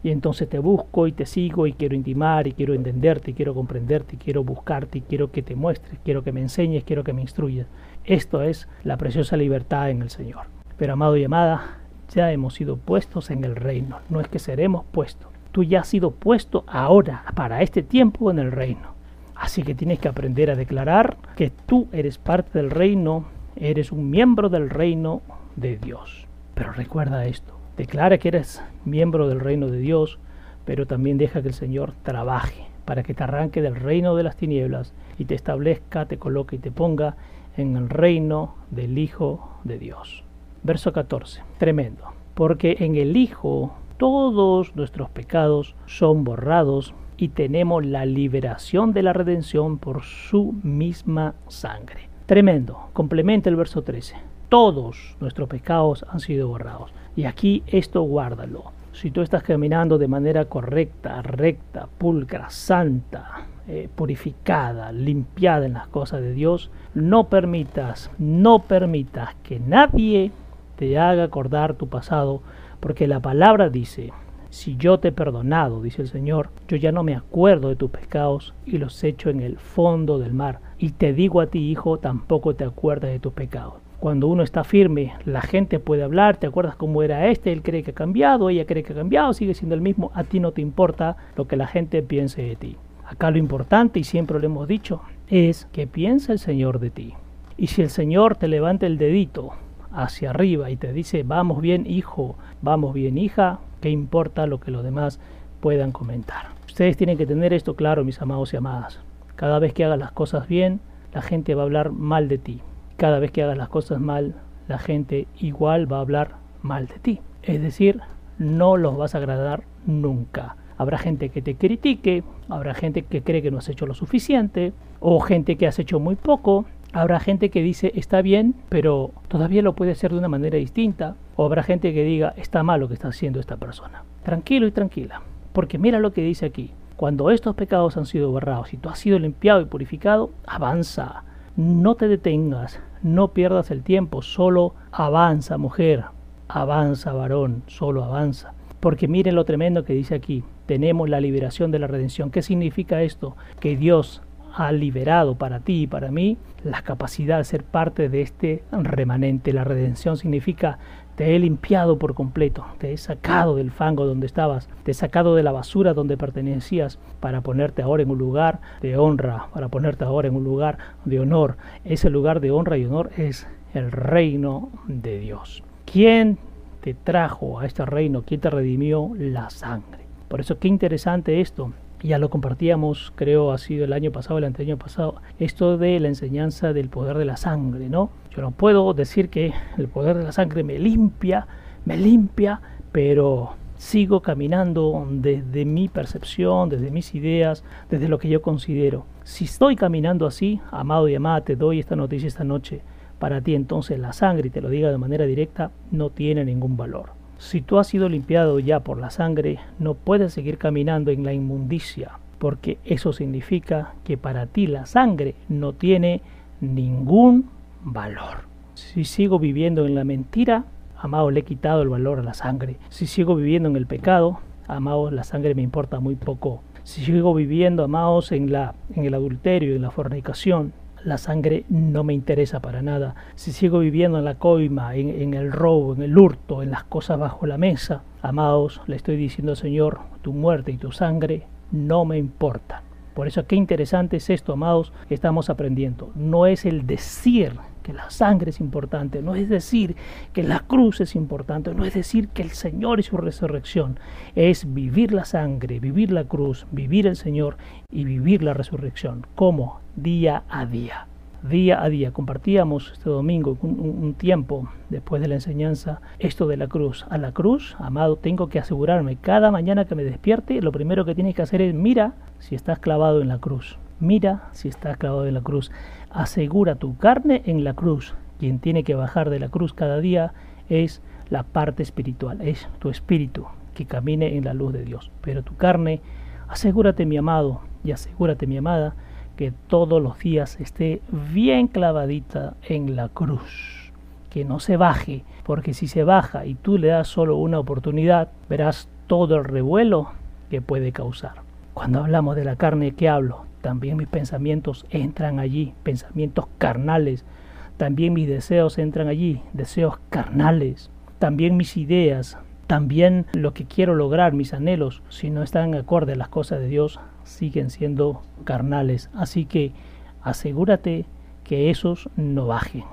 Y entonces te busco y te sigo y quiero intimar y quiero entenderte y quiero comprenderte y quiero buscarte y quiero que te muestres, quiero que me enseñes, quiero que me instruyas. Esto es la preciosa libertad en el Señor. Pero amado y amada, ya hemos sido puestos en el reino, no es que seremos puestos. Tú ya has sido puesto ahora, para este tiempo en el reino. Así que tienes que aprender a declarar que tú eres parte del reino, eres un miembro del reino de Dios. Pero recuerda esto, declara que eres miembro del reino de Dios, pero también deja que el Señor trabaje para que te arranque del reino de las tinieblas y te establezca, te coloque y te ponga en el reino del Hijo de Dios. Verso 14, tremendo, porque en el Hijo todos nuestros pecados son borrados y tenemos la liberación de la redención por su misma sangre. Tremendo. Complementa el verso 13. Todos nuestros pecados han sido borrados. Y aquí esto guárdalo. Si tú estás caminando de manera correcta, recta, pulcra, santa, eh, purificada, limpiada en las cosas de Dios, no permitas, no permitas que nadie te haga acordar tu pasado, porque la palabra dice, si yo te he perdonado, dice el Señor, yo ya no me acuerdo de tus pecados y los echo en el fondo del mar. Y te digo a ti, hijo, tampoco te acuerdas de tus pecados. Cuando uno está firme, la gente puede hablar, te acuerdas cómo era este, él cree que ha cambiado, ella cree que ha cambiado, sigue siendo el mismo, a ti no te importa lo que la gente piense de ti. Acá lo importante, y siempre lo hemos dicho, es que piensa el Señor de ti. Y si el Señor te levanta el dedito hacia arriba y te dice, vamos bien hijo, vamos bien hija, ¿qué importa lo que los demás puedan comentar? Ustedes tienen que tener esto claro, mis amados y amadas. Cada vez que hagas las cosas bien, la gente va a hablar mal de ti. Cada vez que hagas las cosas mal, la gente igual va a hablar mal de ti. Es decir, no los vas a agradar nunca. Habrá gente que te critique, habrá gente que cree que no has hecho lo suficiente, o gente que has hecho muy poco, Habrá gente que dice está bien, pero todavía lo puede hacer de una manera distinta. O habrá gente que diga está mal lo que está haciendo esta persona. Tranquilo y tranquila. Porque mira lo que dice aquí. Cuando estos pecados han sido borrados y tú has sido limpiado y purificado, avanza. No te detengas, no pierdas el tiempo, solo avanza mujer, avanza varón, solo avanza. Porque miren lo tremendo que dice aquí, tenemos la liberación de la redención. ¿Qué significa esto? Que Dios ha liberado para ti y para mí la capacidad de ser parte de este remanente. La redención significa te he limpiado por completo, te he sacado del fango donde estabas, te he sacado de la basura donde pertenecías para ponerte ahora en un lugar de honra, para ponerte ahora en un lugar de honor. Ese lugar de honra y honor es el reino de Dios. ¿Quién te trajo a este reino? ¿Quién te redimió? La sangre. Por eso qué interesante esto ya lo compartíamos, creo ha sido el año pasado, el anterior pasado, esto de la enseñanza del poder de la sangre, ¿no? Yo no puedo decir que el poder de la sangre me limpia, me limpia, pero sigo caminando desde mi percepción, desde mis ideas, desde lo que yo considero. Si estoy caminando así, amado y amada, te doy esta noticia esta noche. Para ti entonces la sangre, y te lo diga de manera directa, no tiene ningún valor. Si tú has sido limpiado ya por la sangre, no puedes seguir caminando en la inmundicia, porque eso significa que para ti la sangre no tiene ningún valor. Si sigo viviendo en la mentira, amado, le he quitado el valor a la sangre. Si sigo viviendo en el pecado, amado, la sangre me importa muy poco. Si sigo viviendo, amados, en, la, en el adulterio, en la fornicación, la sangre no me interesa para nada. Si sigo viviendo en la coima, en, el robo, en el hurto, en las cosas bajo la mesa, amados, le estoy diciendo, Señor, tu muerte y tu sangre no me importan. Por eso qué interesante es esto, amados, que estamos aprendiendo. No es el decir que la sangre es importante, no es decir que la cruz es importante, no es decir que el Señor y su resurrección, es vivir la sangre, vivir la cruz, vivir el Señor y vivir la resurrección. ¿Cómo? Día a día. Día a día. Compartíamos este domingo un, un, tiempo después de la enseñanza esto de la cruz. A la cruz, amado, tengo que asegurarme cada mañana que me despierte, lo primero que tienes que hacer es mira si estás clavado en la cruz. Mira si estás clavado en la cruz. Asegura tu carne en la cruz. Quien tiene que bajar de la cruz cada día es la parte espiritual, es tu espíritu que camine en la luz de Dios. Pero tu carne, asegúrate mi amado y asegúrate mi amada que todos los días esté bien clavadita en la cruz. Que no se baje, porque si se baja y tú le das solo una oportunidad, verás todo el revuelo que puede causar. Cuando hablamos de la carne, ¿qué hablo? También mis pensamientos entran allí, pensamientos carnales. También mis deseos entran allí, deseos carnales. También mis ideas, también lo que quiero lograr, mis anhelos, si no están acorde a las cosas de Dios, siguen siendo carnales. Así que asegúrate que esos no bajen,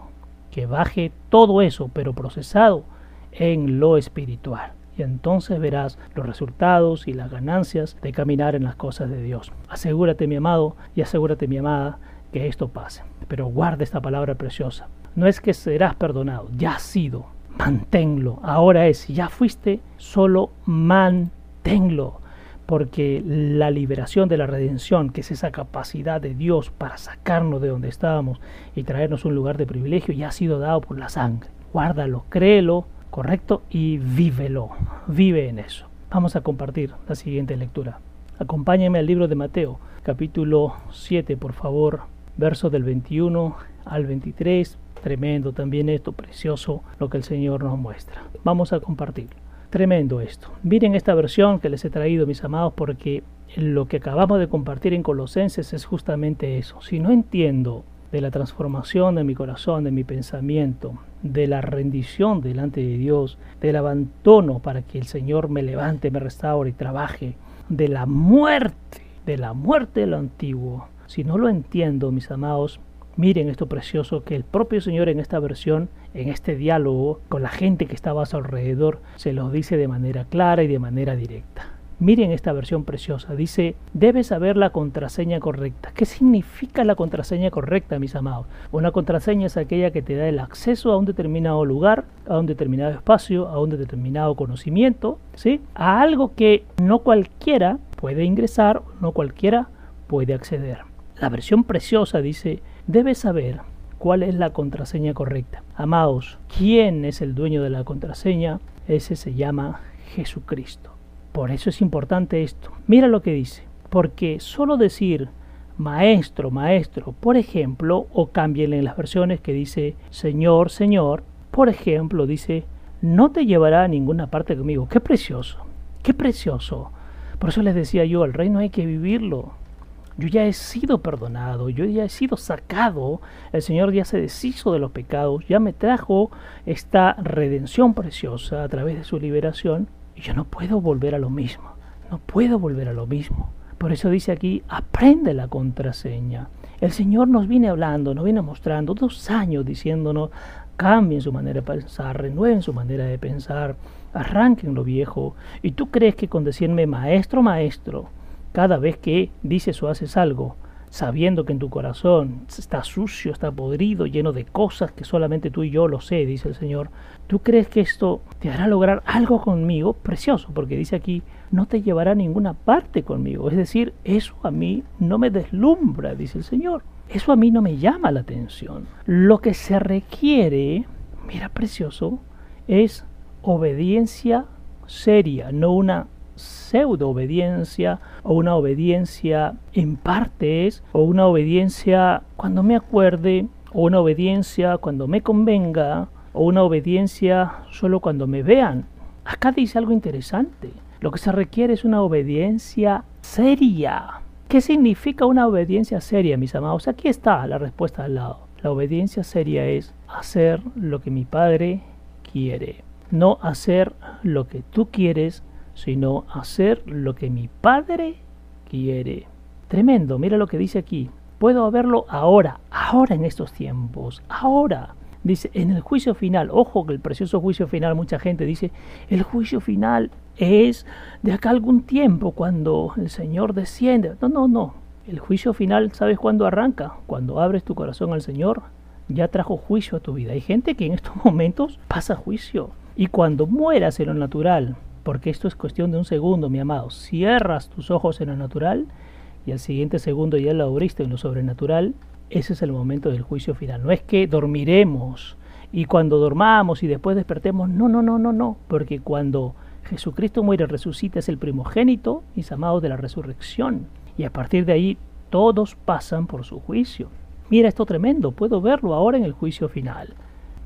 que baje todo eso, pero procesado en lo espiritual. Y entonces verás los resultados y las ganancias de caminar en las cosas de Dios. Asegúrate, mi amado, y asegúrate, mi amada, que esto pase. Pero guarda esta palabra preciosa. No es que serás perdonado, ya has sido. Manténlo. Ahora es, ya fuiste, solo manténlo porque la liberación de la redención, que es esa capacidad de Dios para sacarnos de donde estábamos y traernos un lugar de privilegio, ya ha sido dado por la sangre. Guárdalo, créelo, correcto, y vívelo, vive en eso. Vamos a compartir la siguiente lectura. Acompáñenme al libro de Mateo, capítulo 7, por favor, verso del 21 al 23. Tremendo también esto, precioso lo que el Señor nos muestra. Vamos a compartir. Tremendo esto. Miren esta versión que les he traído, mis amados, porque lo que acabamos de compartir en Colosenses es justamente eso. Si no entiendo de la transformación de mi corazón, de mi pensamiento, de la rendición delante de Dios, del abandono para que el Señor me levante, me restaure y trabaje, de la muerte, de la muerte de lo antiguo. Si no lo entiendo, mis amados, Miren esto precioso que el propio Señor en esta versión, en este diálogo con la gente que estaba a su alrededor, se los dice de manera clara y de manera directa. Miren esta versión preciosa. Dice, debes saber la contraseña correcta. ¿Qué significa la contraseña correcta, mis amados? Una contraseña es aquella que te da el acceso a un determinado lugar, a un determinado espacio, a un determinado conocimiento, ¿sí? A algo que no cualquiera puede ingresar, no cualquiera puede acceder. La versión preciosa dice, debes saber cuál es la contraseña correcta. Amados, ¿quién es el dueño de la contraseña? Ese se llama Jesucristo. Por eso es importante esto. Mira lo que dice. Porque solo decir maestro, maestro, por ejemplo, o cámbienle en las versiones que dice Señor, Señor, por ejemplo, dice, no te llevará a ninguna parte conmigo. Qué precioso, qué precioso. Por eso les decía yo, el reino hay que vivirlo. Yo ya he sido perdonado, yo ya he sido sacado, el Señor ya se deshizo de los pecados, ya me trajo esta redención preciosa a través de su liberación y yo no puedo volver a lo mismo, no puedo volver a lo mismo. Por eso dice aquí, aprende la contraseña. El Señor nos viene hablando, nos viene mostrando dos años diciéndonos, cambien su manera de pensar, renueven su manera de pensar, arranquen lo viejo. Y tú crees que con decirme maestro, maestro, cada vez que dices o haces algo, sabiendo que en tu corazón está sucio, está podrido, lleno de cosas que solamente tú y yo lo sé, dice el Señor, ¿tú crees que esto te hará lograr algo conmigo? Precioso, porque dice aquí, no te llevará a ninguna parte conmigo. Es decir, eso a mí no me deslumbra, dice el Señor. Eso a mí no me llama la atención. Lo que se requiere, mira precioso, es obediencia seria, no una pseudo obediencia o una obediencia en partes o una obediencia cuando me acuerde o una obediencia cuando me convenga o una obediencia solo cuando me vean. Acá dice algo interesante. Lo que se requiere es una obediencia seria. ¿Qué significa una obediencia seria, mis amados? Aquí está la respuesta al lado. La obediencia seria es hacer lo que mi Padre quiere, no hacer lo que tú quieres, sino hacer lo que mi Padre quiere. Tremendo, mira lo que dice aquí. Puedo verlo ahora, ahora en estos tiempos, ahora. Dice, en el juicio final, ojo que el precioso juicio final, mucha gente dice, el juicio final es de acá algún tiempo cuando el Señor desciende. No, no, no. El juicio final, ¿sabes cuándo arranca? Cuando abres tu corazón al Señor, ya trajo juicio a tu vida. Hay gente que en estos [LAUGHS] momentos pasa juicio. Y cuando mueras en lo natural, porque esto es cuestión de un segundo, mi amado. Cierras tus ojos en lo natural y al siguiente segundo ya lo abriste en lo sobrenatural. Ese es el momento del juicio final. No es que dormiremos y cuando dormamos y después despertemos. No, no, no, no, no. Porque cuando Jesucristo muere, resucita, es el primogénito, mis amados, de la resurrección. Y a partir de ahí todos pasan por su juicio. Mira esto tremendo, puedo verlo ahora en el juicio final.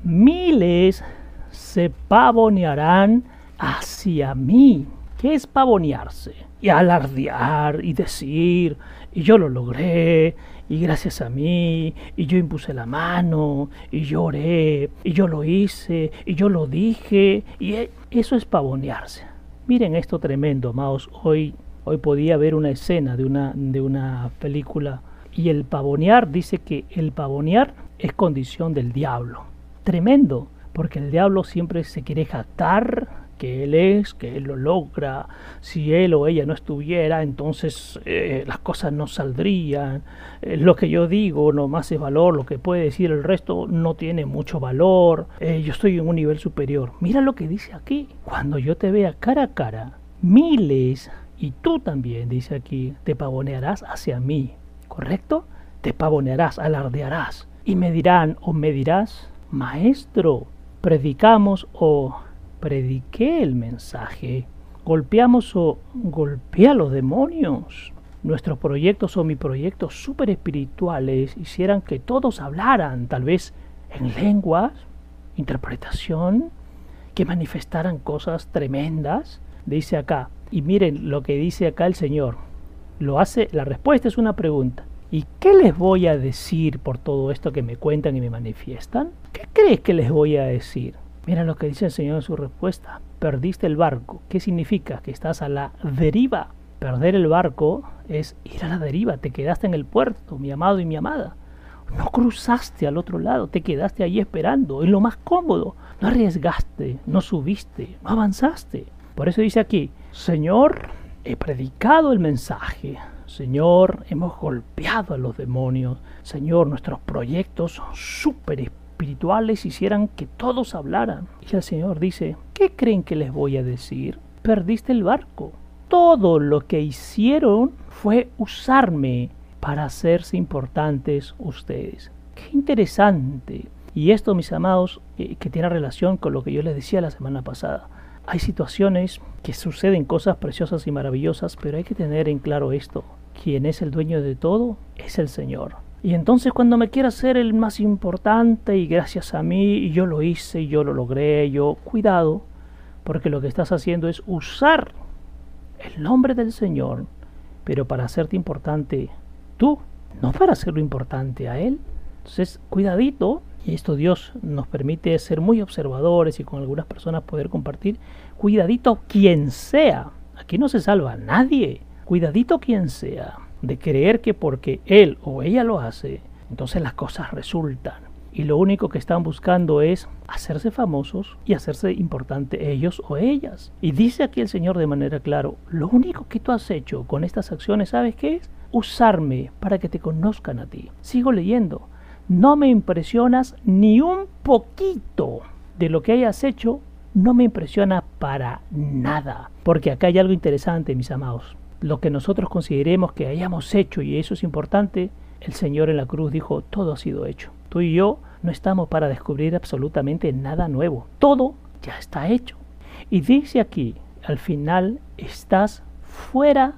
Miles se pavonearán hacia mí. ¿Qué es pavonearse? Y alardear y decir, y yo lo logré, y gracias a mí, y yo impuse la mano, y lloré, y yo lo hice, y yo lo dije, y e, eso es pavonearse. Miren esto tremendo, amados. Hoy, hoy podía ver una escena de una, de una película, y el pavonear dice que el pavonear es condición del diablo. Tremendo, porque el diablo siempre se quiere jactar que él es, que él lo logra. Si él o ella no estuviera, entonces eh, las cosas no saldrían. Eh, lo que yo digo no más es valor, lo que puede decir el resto no tiene mucho valor. Eh, yo estoy en un nivel superior. Mira lo que dice aquí. Cuando yo te vea cara a cara, miles, y tú también, dice aquí, te pavonearás hacia mí. ¿Correcto? Te pavonearás, alardearás. Y me dirán o me dirás, maestro, predicamos o prediqué el mensaje. Golpeamos o golpeé a los demonios. Nuestros proyectos o mi proyectos super espirituales hicieran que todos hablaran, tal vez en lenguas, interpretación, que manifestaran cosas tremendas. Dice acá, y miren lo que dice acá el Señor. Lo hace, la respuesta es una pregunta. ¿Y qué les voy a decir por todo esto que me cuentan y me manifiestan? ¿Qué crees que les voy a decir? Mira lo que dice el Señor en su respuesta. Perdiste el barco. ¿Qué significa? Que estás a la deriva. Perder el barco es ir a la deriva. Te quedaste en el puerto, mi amado y mi amada. No cruzaste al otro lado, te quedaste ahí esperando, en lo más cómodo. No arriesgaste, no subiste, no avanzaste. Por eso dice aquí, Señor, he predicado el mensaje. Señor, hemos golpeado a los demonios. Señor, nuestros proyectos son súper espirituales hicieran que todos hablaran. Y el Señor dice, ¿qué creen que les voy a decir? Perdiste el barco. Todo lo que hicieron fue usarme para hacerse importantes ustedes. Qué interesante. Y esto, mis amados, eh, que tiene relación con lo que yo les decía la semana pasada. Hay situaciones que suceden cosas preciosas y maravillosas, pero hay que tener en claro esto. Quien es el dueño de todo es el Señor. Y entonces cuando me quiera ser el más importante y gracias a mí yo lo hice yo lo logré, yo cuidado, porque lo que estás haciendo es usar el nombre del Señor, pero para hacerte importante tú, no para hacerlo importante a Él. Entonces, cuidadito, y esto Dios nos permite ser muy observadores y con algunas personas poder compartir, cuidadito quien sea, aquí no se salva nadie, cuidadito quien sea de creer que porque él o ella lo hace, entonces las cosas resultan. Y lo único que están buscando es hacerse famosos y hacerse importante ellos o ellas. Y dice aquí el Señor de manera clara, lo único que tú has hecho con estas acciones, ¿sabes qué es? Usarme para que te conozcan a ti. Sigo leyendo. No me impresionas ni un poquito de lo que hayas hecho, no me impresiona para nada. Porque acá hay algo interesante, mis amados lo que nosotros consideremos que hayamos hecho, y eso es importante, el Señor en la cruz dijo, todo ha sido hecho. Tú y yo no estamos para descubrir absolutamente nada nuevo. Todo ya está hecho. Y dice aquí, al final, estás fuera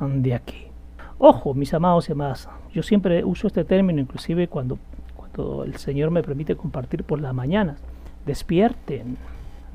de aquí. Ojo, mis amados y amadas, yo siempre uso este término, inclusive cuando, cuando el Señor me permite compartir por las mañanas. Despierten,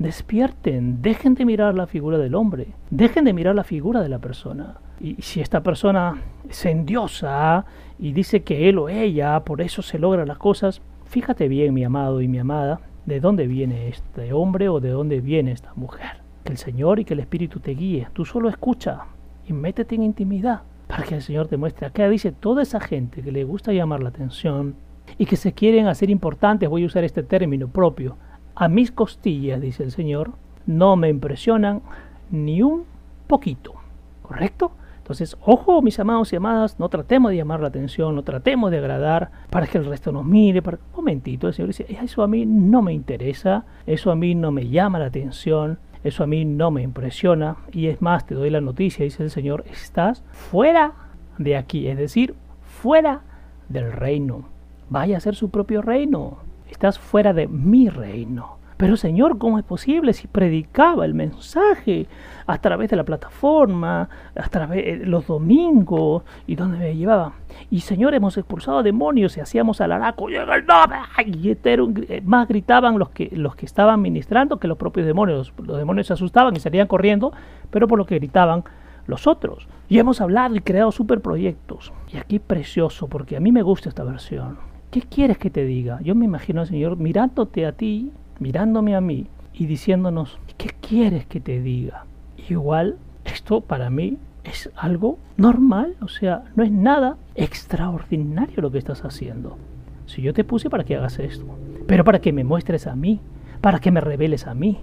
despierten, dejen de mirar la figura del hombre, dejen de mirar la figura de la persona. Y si esta persona se endiosa y dice que él o ella por eso se logran las cosas, fíjate bien, mi amado y mi amada, de dónde viene este hombre o de dónde viene esta mujer. Que el Señor y que el Espíritu te guíe. Tú solo escucha y métete en intimidad para que el Señor te muestre. Acá dice toda esa gente que le gusta llamar la atención y que se quieren hacer importantes, voy a usar este término propio, a mis costillas, dice el Señor, no me impresionan ni un poquito. ¿Correcto? Entonces, ojo, mis amados y amadas, no tratemos de llamar la atención, no tratemos de agradar para que el resto nos mire. Para... Un momentito, el Señor dice, eso a mí no me interesa, eso a mí no me llama la atención, eso a mí no me impresiona. Y es más, te doy la noticia, dice el Señor, estás fuera de aquí, es decir, fuera del reino. Vaya a hacer su propio reino estás fuera de mi reino. Pero Señor, ¿cómo es posible si predicaba el mensaje a través de la plataforma, a través de los domingos y donde me llevaba? Y Señor, hemos expulsado demonios y hacíamos alaraco, llega el nombre, y eh, más gritaban los que, los que estaban ministrando que los propios demonios. Los demonios se asustaban y salían corriendo, pero por lo que gritaban los otros. Y hemos hablado y creado superproyectos. Y aquí precioso, porque a mí me gusta esta versión. ¿Qué quieres que te diga? Yo me imagino al Señor mirándote a ti, mirándome a mí y diciéndonos, ¿qué quieres que te diga? Igual, esto para mí es algo normal, o sea, no es nada extraordinario lo que estás haciendo. Si yo te puse para que hagas esto, pero para que me muestres a mí, para que me reveles a mí,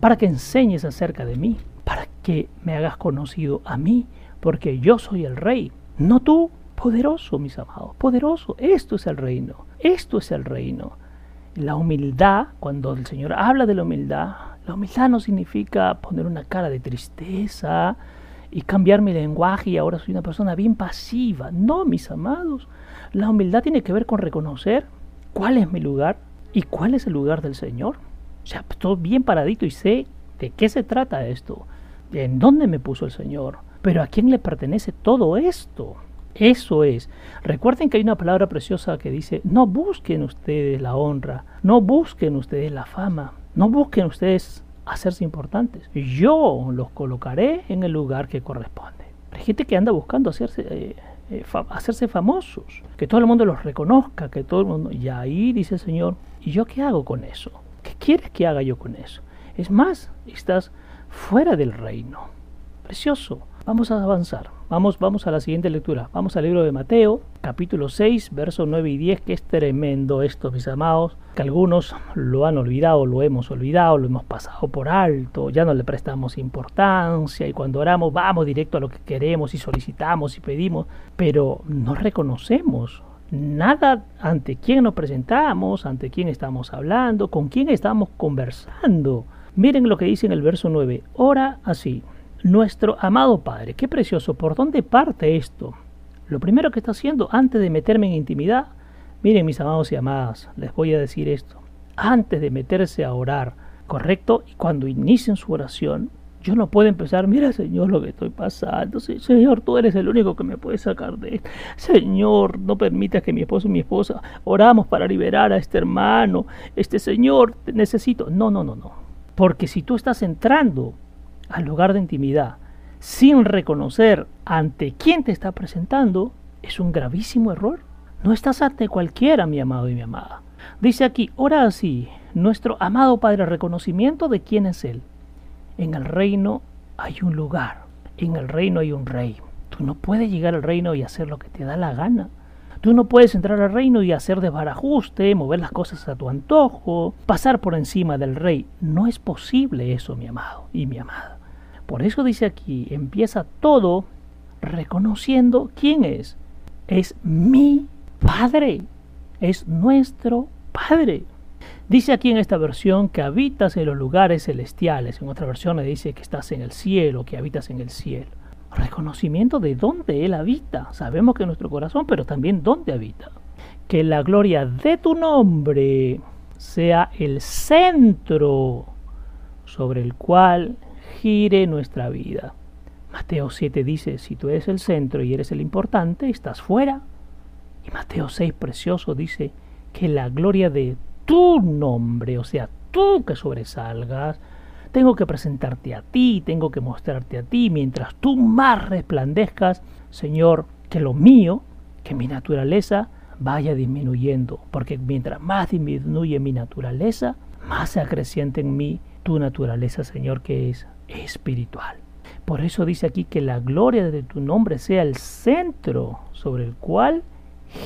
para que enseñes acerca de mí, para que me hagas conocido a mí, porque yo soy el rey, no tú. Poderoso, mis amados, poderoso. Esto es el reino, esto es el reino. La humildad, cuando el Señor habla de la humildad, la humildad no significa poner una cara de tristeza y cambiar mi lenguaje y ahora soy una persona bien pasiva. No, mis amados. La humildad tiene que ver con reconocer cuál es mi lugar y cuál es el lugar del Señor. O sea, estoy bien paradito y sé de qué se trata esto, en dónde me puso el Señor, pero a quién le pertenece todo esto. Eso es. Recuerden que hay una palabra preciosa que dice, no busquen ustedes la honra, no busquen ustedes la fama, no busquen ustedes hacerse importantes. Yo los colocaré en el lugar que corresponde. Hay gente que anda buscando hacerse, eh, eh, hacerse famosos, que todo el mundo los reconozca, que todo el mundo... Y ahí dice el Señor, ¿y yo qué hago con eso? ¿Qué quieres que haga yo con eso? Es más, estás fuera del reino. Precioso. Vamos a avanzar. Vamos, vamos a la siguiente lectura. Vamos al libro de Mateo, capítulo 6, versos 9 y 10, que es tremendo esto, mis amados, que algunos lo han olvidado, lo hemos olvidado, lo hemos pasado por alto, ya no le prestamos importancia y cuando oramos vamos directo a lo que queremos y solicitamos y pedimos, pero no reconocemos nada ante quién nos presentamos, ante quién estamos hablando, con quién estamos conversando. Miren lo que dice en el verso 9, ora así. Nuestro amado Padre, qué precioso, ¿por dónde parte esto? Lo primero que está haciendo antes de meterme en intimidad, miren mis amados y amadas, les voy a decir esto, antes de meterse a orar, ¿correcto? Y cuando inicien su oración, yo no puedo empezar, mira Señor lo que estoy pasando, Señor, tú eres el único que me puede sacar de esto. Señor, no permitas que mi esposo y mi esposa oramos para liberar a este hermano, este Señor, necesito. No, no, no, no. Porque si tú estás entrando al lugar de intimidad sin reconocer ante quién te está presentando, es un gravísimo error. No estás ante cualquiera, mi amado y mi amada. Dice aquí, ora así, nuestro amado Padre, reconocimiento de quién es Él. En el reino hay un lugar, en el reino hay un rey. Tú no puedes llegar al reino y hacer lo que te da la gana. Tú no puedes entrar al reino y hacer desbarajuste, mover las cosas a tu antojo, pasar por encima del rey. No es posible eso, mi amado y mi amada. Por eso dice aquí, empieza todo reconociendo quién es. Es mi Padre, es nuestro Padre. Dice aquí en esta versión que habitas en los lugares celestiales. En otra versión le dice que estás en el cielo, que habitas en el cielo. Reconocimiento de dónde Él habita. Sabemos que en nuestro corazón, pero también dónde habita. Que la gloria de tu nombre sea el centro sobre el cual gire nuestra vida. Mateo 7 dice, si tú eres el centro y eres el importante, estás fuera. Y Mateo 6, precioso, dice que la gloria de tu nombre, o sea, tú que sobresalgas, tengo que presentarte a ti, tengo que mostrarte a ti, mientras tú más resplandezcas, Señor, que lo mío, que mi naturaleza vaya disminuyendo, porque mientras más disminuye mi naturaleza, más se acrecienta en mí tu naturaleza, Señor, que es espiritual. Por eso dice aquí que la gloria de tu nombre sea el centro sobre el cual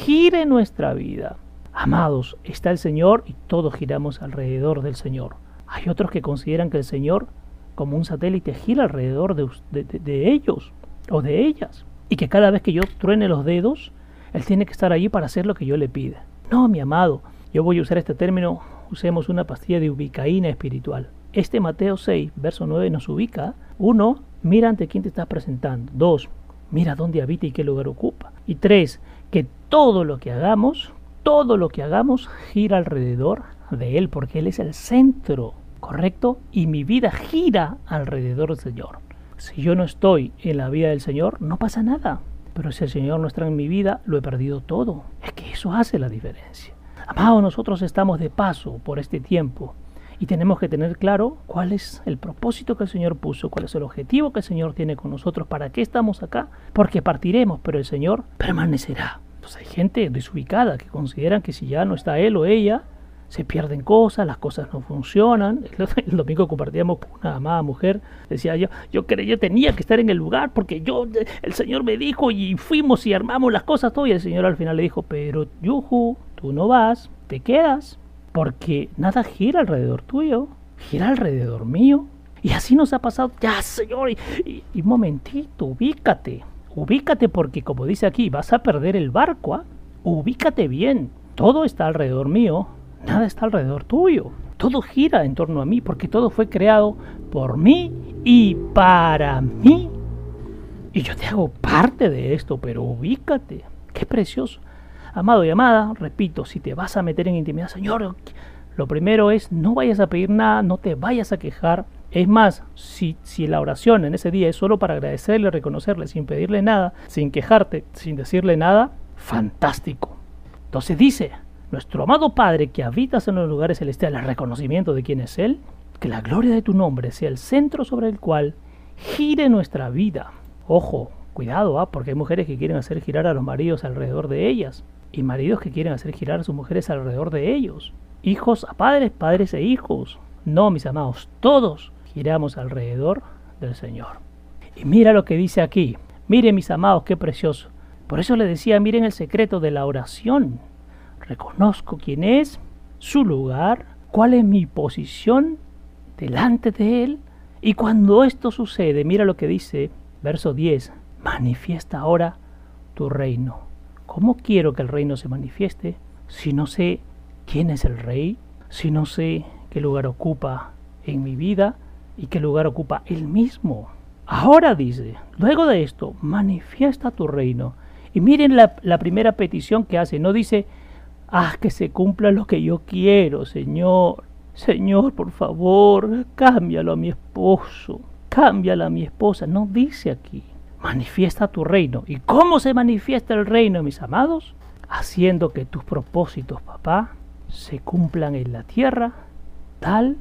gire nuestra vida. Amados, está el Señor y todos giramos alrededor del Señor. Hay otros que consideran que el Señor, como un satélite, gira alrededor de, ellos o de ellas. Y que cada vez que yo truene los dedos, Él tiene que estar allí para hacer lo que yo le pida. No, mi amado, yo voy a usar este término, usemos una pastilla de ubicaína espiritual. Este Mateo 6, verso 9 nos ubica. Uno, mira ante quién te estás presentando. Dos, mira dónde habita y qué lugar ocupa. Y tres, que todo lo que hagamos, todo lo que hagamos gira alrededor de Él, porque Él es el centro, ¿correcto? Y mi vida gira alrededor del Señor. Si yo no estoy en la vida del Señor, no pasa nada. Pero si el Señor no está en mi vida, lo he perdido todo. Es que eso hace la diferencia. Amados, nosotros estamos de paso por este tiempo Y tenemos que tener claro cuál es el propósito que el Señor puso, cuál es el objetivo que el Señor tiene con nosotros, para qué estamos acá, porque partiremos, pero el Señor permanecerá. Entonces hay gente desubicada que consideran que si ya no está él o ella, se pierden cosas, las cosas no funcionan. El, domingo compartíamos con una amada mujer, decía yo, yo yo tenía que estar en el lugar porque yo, el Señor me dijo y fuimos y armamos las cosas todo y el Señor al final le dijo, pero Yuhu, tú no vas, te quedas, porque nada gira alrededor tuyo, gira alrededor mío. Y así nos ha pasado, ya Señor, y, un momentito, ubícate, ubícate porque como dice aquí, vas a perder el barco, ¿ah? ubícate bien, todo está alrededor mío, Nada está alrededor tuyo. Todo gira en torno a mí porque todo fue creado por mí y para mí. Y yo te hago parte de esto, pero ubícate. Qué precioso. Amado y amada, repito, si te vas a meter en intimidad, Señor, lo primero es no vayas a pedir nada, no te vayas a quejar. Es más, si, si la oración en ese día es solo para agradecerle, reconocerle, sin pedirle nada, sin quejarte, sin decirle nada, fantástico. Entonces dice, nuestro amado Padre que habitas en los lugares celestiales, el reconocimiento de quién es Él, que la gloria de tu nombre sea el centro sobre el cual gire nuestra vida. Ojo, cuidado, ¿ah? porque hay mujeres que quieren hacer girar a los maridos alrededor de ellas y maridos que quieren hacer girar a sus mujeres alrededor de ellos. Hijos a padres, padres e hijos. No, mis amados, todos giramos alrededor del Señor. Y mira lo que dice aquí. Miren, mis amados, qué precioso. Por eso le decía, miren el secreto de la oración reconozco quién es, su lugar, cuál es mi posición delante de Él. Y cuando esto sucede, mira lo que dice verso 10, manifiesta ahora tu reino. ¿Cómo quiero que el reino se manifieste si no sé quién es el rey, si no sé qué lugar ocupa en mi vida y qué lugar ocupa Él mismo? Ahora dice, luego de esto, manifiesta tu reino. Y miren la, primera petición que hace, no dice, Haz que se cumpla lo que yo quiero, Señor. Señor, por favor, cámbialo a mi esposo. Cámbiala a mi esposa. No dice aquí. Manifiesta tu reino. ¿Y cómo se manifiesta el reino, mis amados? Haciendo que tus propósitos, papá, se cumplan en la tierra tal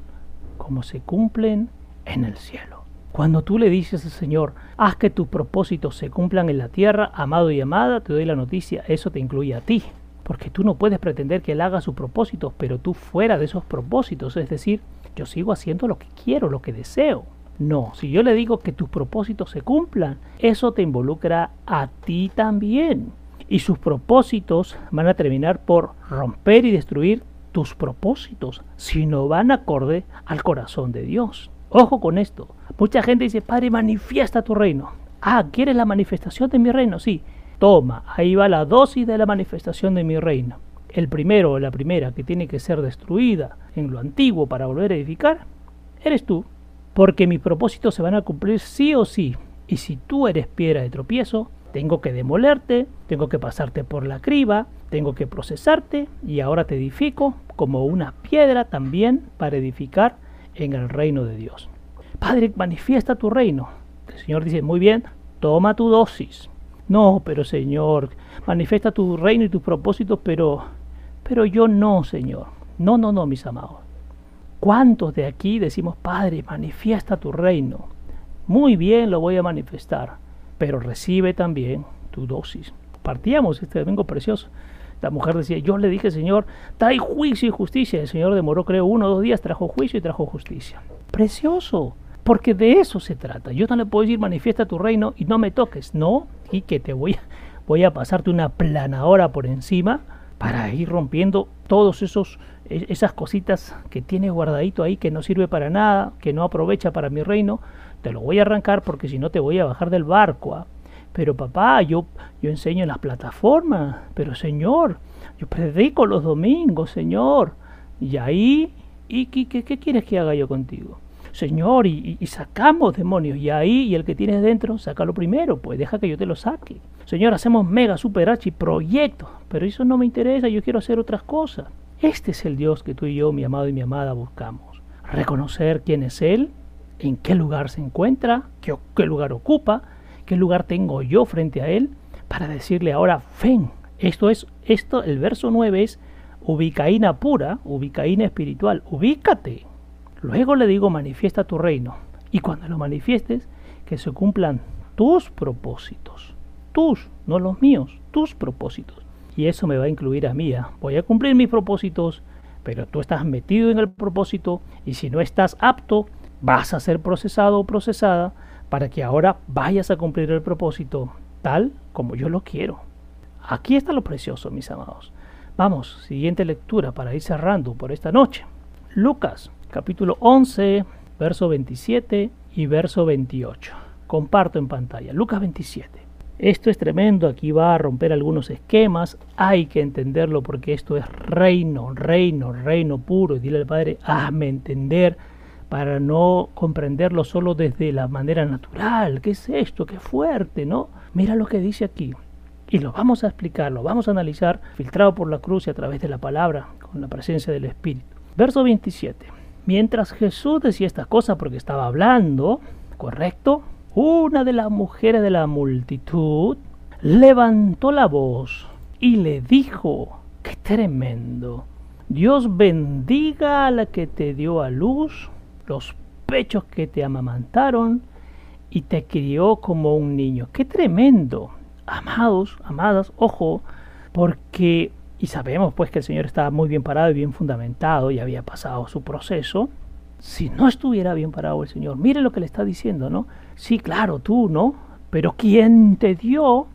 como se cumplen en el cielo. Cuando tú le dices al Señor, haz que tus propósitos se cumplan en la tierra, amado y amada, te doy la noticia, eso te incluye a ti. Porque tú no puedes pretender que Él haga sus propósitos, pero tú fuera de esos propósitos. Es decir, yo sigo haciendo lo que quiero, lo que deseo. No, si yo le digo que tus propósitos se cumplan, eso te involucra a ti también. Y sus propósitos van a terminar por romper y destruir tus propósitos si no van acorde al corazón de Dios. Ojo con esto. Mucha gente dice, Padre, manifiesta tu reino. Ah, ¿quieres la manifestación de mi reino? Sí. Toma, ahí va la dosis de la manifestación de mi reino. El primero o la primera que tiene que ser destruida en lo antiguo para volver a edificar, eres tú. Porque mis propósitos se van a cumplir sí o sí. Y si tú eres piedra de tropiezo, tengo que demolerte, tengo que pasarte por la criba, tengo que procesarte y ahora te edifico como una piedra también para edificar en el reino de Dios. Padre, manifiesta tu reino. El Señor dice, muy bien, toma tu dosis. No, pero Señor, manifiesta tu reino y tus propósitos, pero, pero yo no, Señor. No, no, no, mis amados. ¿Cuántos de aquí decimos, Padre, manifiesta tu reino? Muy bien, lo voy a manifestar, pero recibe también tu dosis. Partíamos este domingo precioso. La mujer decía, yo le dije, Señor, trae juicio y justicia. El Señor demoró, creo, uno o dos días, trajo juicio y trajo justicia. Precioso. Porque de eso se trata. Yo no le puedo decir manifiesta tu reino y no me toques. No, y que te voy, voy a pasarte una planadora por encima para ir rompiendo todos esos e, esas cositas que tienes guardadito ahí que no sirve para nada, que no aprovecha para mi reino, te lo voy a arrancar porque si no te voy a bajar del barco. ¿ah? Pero papá, yo, yo enseño en las plataformas, pero señor, yo predico los domingos, señor. Y ahí, ¿y qué, qué quieres que haga yo contigo? Señor, y, sacamos demonios. Y ahí, y el que tienes dentro, sácalo primero, pues deja que yo te lo saque. Señor, hacemos mega, super archi proyectos, pero eso no me interesa, yo quiero hacer otras cosas. Este es el Dios que tú y yo, mi amado y mi amada, buscamos. Reconocer quién es Él, en qué lugar se encuentra, qué, qué lugar ocupa, qué lugar tengo yo frente a Él, para decirle ahora, ven. Esto es, esto, el verso 9 es ubicaína pura, ubicaína espiritual. Ubícate, Luego le digo, manifiesta tu reino. Y cuando lo manifiestes, que se cumplan tus propósitos. Tus, no los míos, tus propósitos. Y eso me va a incluir a mí. ¿ah? Voy a cumplir mis propósitos, pero tú estás metido en el propósito y si no estás apto, vas a ser procesado o procesada para que ahora vayas a cumplir el propósito tal como yo lo quiero. Aquí está lo precioso, mis amados. Vamos, siguiente lectura para ir cerrando por esta noche. Lucas, capítulo 11, verso 27 y verso 28. Comparto en pantalla. Lucas 27. Esto es tremendo, aquí va a romper algunos esquemas, hay que entenderlo porque esto es reino, reino, reino puro. Y dile al Padre, hazme entender para no comprenderlo solo desde la manera natural. ¿Qué es esto? Qué fuerte, ¿no? Mira lo que dice aquí. Y lo vamos a explicar, lo vamos a analizar, filtrado por la cruz y a través de la palabra, con la presencia del Espíritu. Verso 27. Mientras Jesús decía esta cosa porque estaba hablando, ¿correcto? Una de las mujeres de la multitud levantó la voz y le dijo, qué tremendo, Dios bendiga a la que te dio a luz los pechos que te amamantaron y te crió como un niño. ¡Qué tremendo! Amados, amadas, ojo, porque, y sabemos pues que el Señor estaba muy bien parado y bien fundamentado y había pasado su proceso. Si no estuviera bien parado el Señor, mire lo que le está diciendo, ¿no? Sí, claro, tú, ¿no? Pero ¿quién te dio?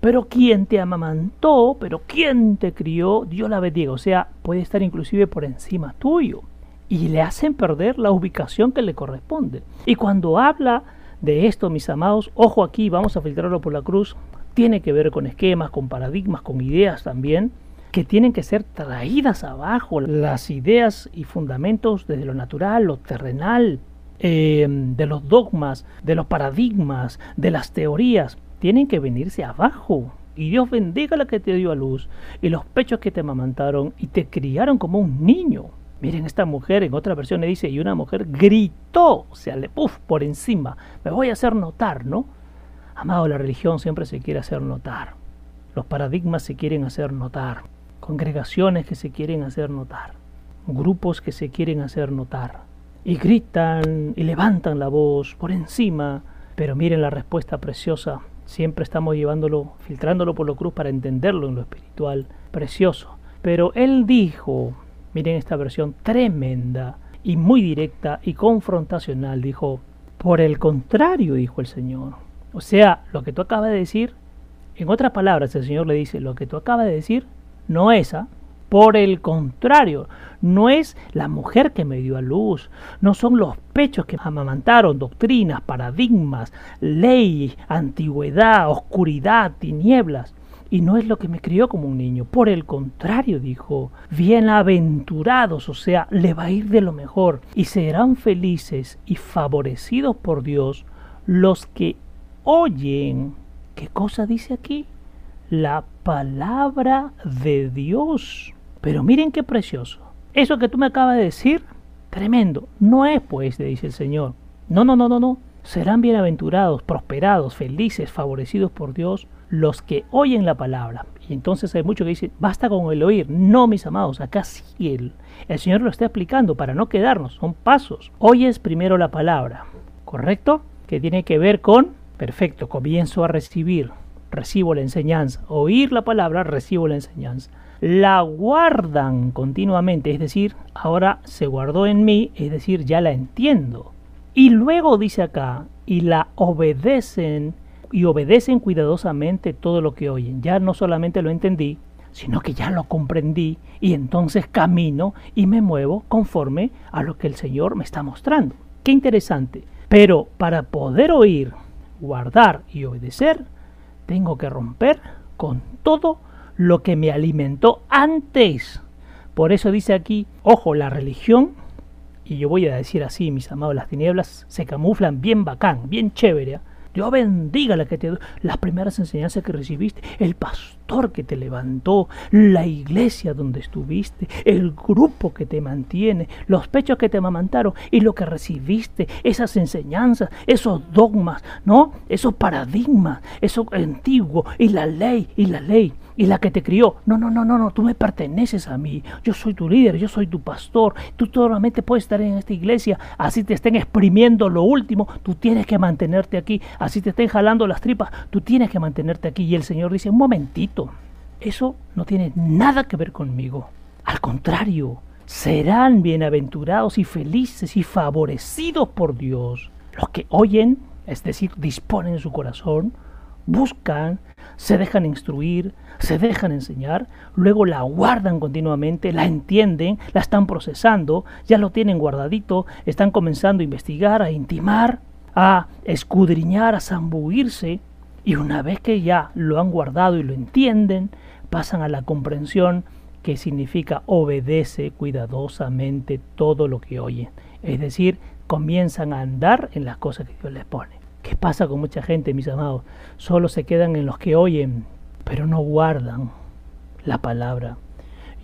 Pero ¿quién te amamantó? Pero ¿quién te crió? Dios la bendiga. O sea, puede estar inclusive por encima tuyo y le hacen perder la ubicación que le corresponde. Y cuando habla de esto, mis amados, ojo aquí, vamos a filtrarlo por la cruz, tiene que ver con esquemas, con paradigmas, con ideas también, que tienen que ser traídas abajo, las ideas y fundamentos desde lo natural, lo terrenal, eh, de los dogmas, de los paradigmas, de las teorías, tienen que venirse abajo. Y Dios bendiga la que te dio a luz, y los pechos que te amamantaron y te criaron como un niño. Miren, esta mujer en otra versión le dice, y una mujer gritó, o sea, le puff por encima, me voy a hacer notar, ¿no? Amado, la religión siempre se quiere hacer notar. Los paradigmas se quieren hacer notar. Congregaciones que se quieren hacer notar. Grupos que se quieren hacer notar. Y gritan y levantan la voz por encima. Pero miren la respuesta preciosa. Siempre estamos llevándolo, filtrándolo por lo cruz para entenderlo en lo espiritual. Precioso. Pero él dijo, Miren esta versión tremenda y muy directa y confrontacional. Dijo, por el contrario, dijo el Señor. O sea, lo que tú acabas de decir, en otras palabras, el Señor le dice, lo que tú acabas de decir no es esa. Por el contrario, no es la mujer que me dio a luz, no son los pechos que amamantaron, doctrinas, paradigmas, ley, antigüedad, oscuridad, tinieblas y no es lo que me crió como un niño. Por el contrario, dijo, bienaventurados, o sea, le va a ir de lo mejor y serán felices y favorecidos por Dios los que oyen. ¿Qué cosa dice aquí? La palabra de Dios. Pero miren qué precioso. Eso que tú me acabas de decir, tremendo. No es pues, le dice el Señor. No, no, no, no, no. Serán bienaventurados, prosperados, felices, favorecidos por Dios los que oyen la palabra. Y entonces hay muchos que dicen, basta con el oír. No, mis amados, acá sí el, el Señor lo está explicando para no quedarnos, son pasos. Oyes primero la palabra, ¿correcto? Que tiene que ver con, perfecto, comienzo a recibir, recibo la enseñanza. Oír la palabra, recibo la enseñanza. La guardan continuamente, es decir, ahora se guardó en mí, es decir, ya la entiendo. Y luego dice acá, y la obedecen y obedecen cuidadosamente todo lo que oyen. Ya no solamente lo entendí, sino que ya lo comprendí y entonces camino y me muevo conforme a lo que el Señor me está mostrando. Qué interesante. Pero para poder oír, guardar y obedecer, tengo que romper con todo lo que me alimentó antes. Por eso dice aquí, ojo, la religión, y yo voy a decir así, mis amados, las tinieblas se camuflan bien bacán, bien chévere. Dios bendiga la que te las primeras enseñanzas que recibiste, el pastor que te levantó, la iglesia donde estuviste, el grupo que te mantiene, los pechos que te amamantaron y lo que recibiste, esas enseñanzas, esos dogmas, ¿no? Esos paradigmas, eso antiguo y la ley y la ley. Y la que te crió. No, no, no, no, no, tú me perteneces a mí. Yo soy tu líder, yo soy tu pastor. Tú solamente puedes estar en esta iglesia. Así te estén exprimiendo lo último, tú tienes que mantenerte aquí. Así te estén jalando las tripas, tú tienes que mantenerte aquí. Y el Señor dice, un momentito, eso no tiene nada que ver conmigo. Al contrario, serán bienaventurados y felices y favorecidos por Dios los que oyen, es decir, disponen su corazón, buscan, se dejan instruir, se dejan enseñar, luego la guardan continuamente, la entienden, la están procesando, ya lo tienen guardadito, están comenzando a investigar, a intimar, a escudriñar, a zambuirse, y una vez que ya lo han guardado y lo entienden, pasan a la comprensión que significa obedece cuidadosamente todo lo que oyen. Es decir, comienzan a andar en las cosas que Dios les pone. ¿Qué pasa con mucha gente, mis amados? Solo se quedan en los que oyen, pero no guardan la palabra.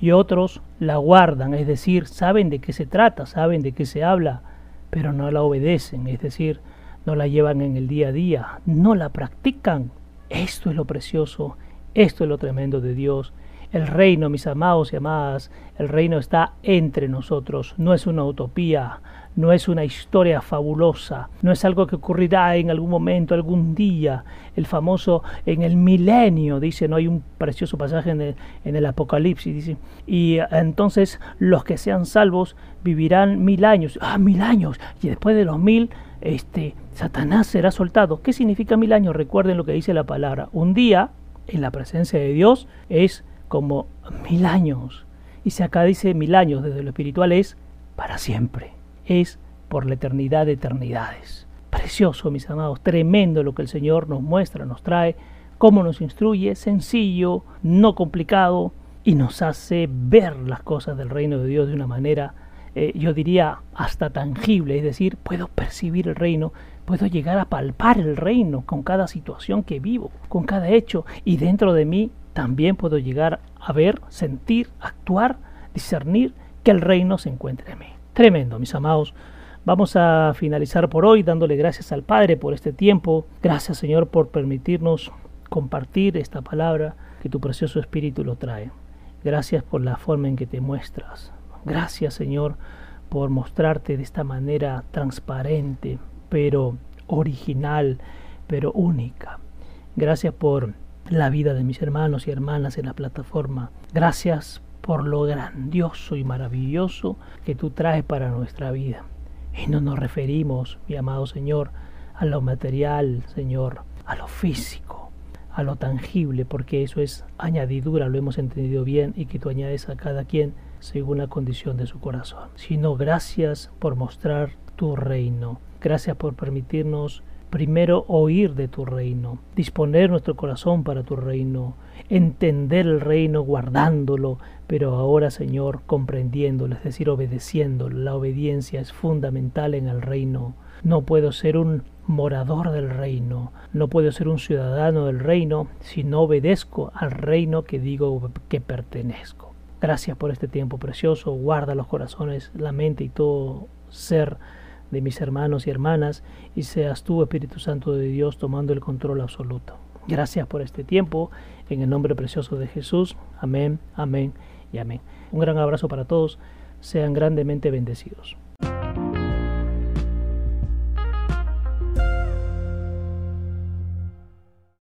Y otros la guardan, es decir, saben de qué se trata, saben de qué se habla, pero no la obedecen, es decir, no la llevan en el día a día, no la practican. Esto es lo precioso, esto es lo tremendo de Dios. El reino, mis amados y amadas, el reino está entre nosotros, no es una utopía, no es una historia fabulosa, no es algo que ocurrirá en algún momento, algún día, el famoso en el milenio, dice, no hay un precioso pasaje en el, Apocalipsis, dice, y entonces los que sean salvos vivirán mil años, ah, mil años, y después de los mil, este, Satanás será soltado. ¿Qué significa mil años? Recuerden lo que dice la palabra, un día en la presencia de Dios es como mil años, y si acá dice mil años desde lo espiritual es para siempre es por la eternidad de eternidades. Precioso, mis amados, tremendo lo que el Señor nos muestra, nos trae, cómo nos instruye, sencillo, no complicado, y nos hace ver las cosas del reino de Dios de una manera, eh, yo diría, hasta tangible, es decir, puedo percibir el reino, puedo llegar a palpar el reino con cada situación que vivo, con cada hecho, y dentro de mí también puedo llegar a ver, sentir, actuar, discernir que el reino se encuentra en mí. Tremendo, mis amados. Vamos a finalizar por hoy dándole gracias al Padre por este tiempo. Gracias, Señor, por permitirnos compartir esta palabra que tu precioso Espíritu lo trae. Gracias por la forma en que te muestras. Gracias, Señor, por mostrarte de esta manera transparente, pero original, pero única. Gracias por la vida de mis hermanos y hermanas en la plataforma. Gracias por lo grandioso y maravilloso que tú traes para nuestra vida. Y no nos referimos, mi amado Señor, a lo material, Señor, a lo físico, a lo tangible, porque eso es añadidura, lo hemos entendido bien, y que tú añades a cada quien según la condición de su corazón. Sino gracias por mostrar tu reino. Gracias por permitirnos primero oír de tu reino, disponer nuestro corazón para tu reino, entender el reino guardándolo, pero ahora Señor comprendiéndolo, es decir, obedeciéndolo. La obediencia es fundamental en el reino. No puedo ser un morador del reino, no puedo ser un ciudadano del reino si no obedezco al reino que digo que pertenezco. Gracias por este tiempo precioso, guarda los corazones, la mente y todo ser de mis hermanos y hermanas y seas tú, Espíritu Santo de Dios, tomando el control absoluto. Gracias por este tiempo, en el nombre precioso de Jesús. Amén, amén y amén. Un gran abrazo para todos, sean grandemente bendecidos.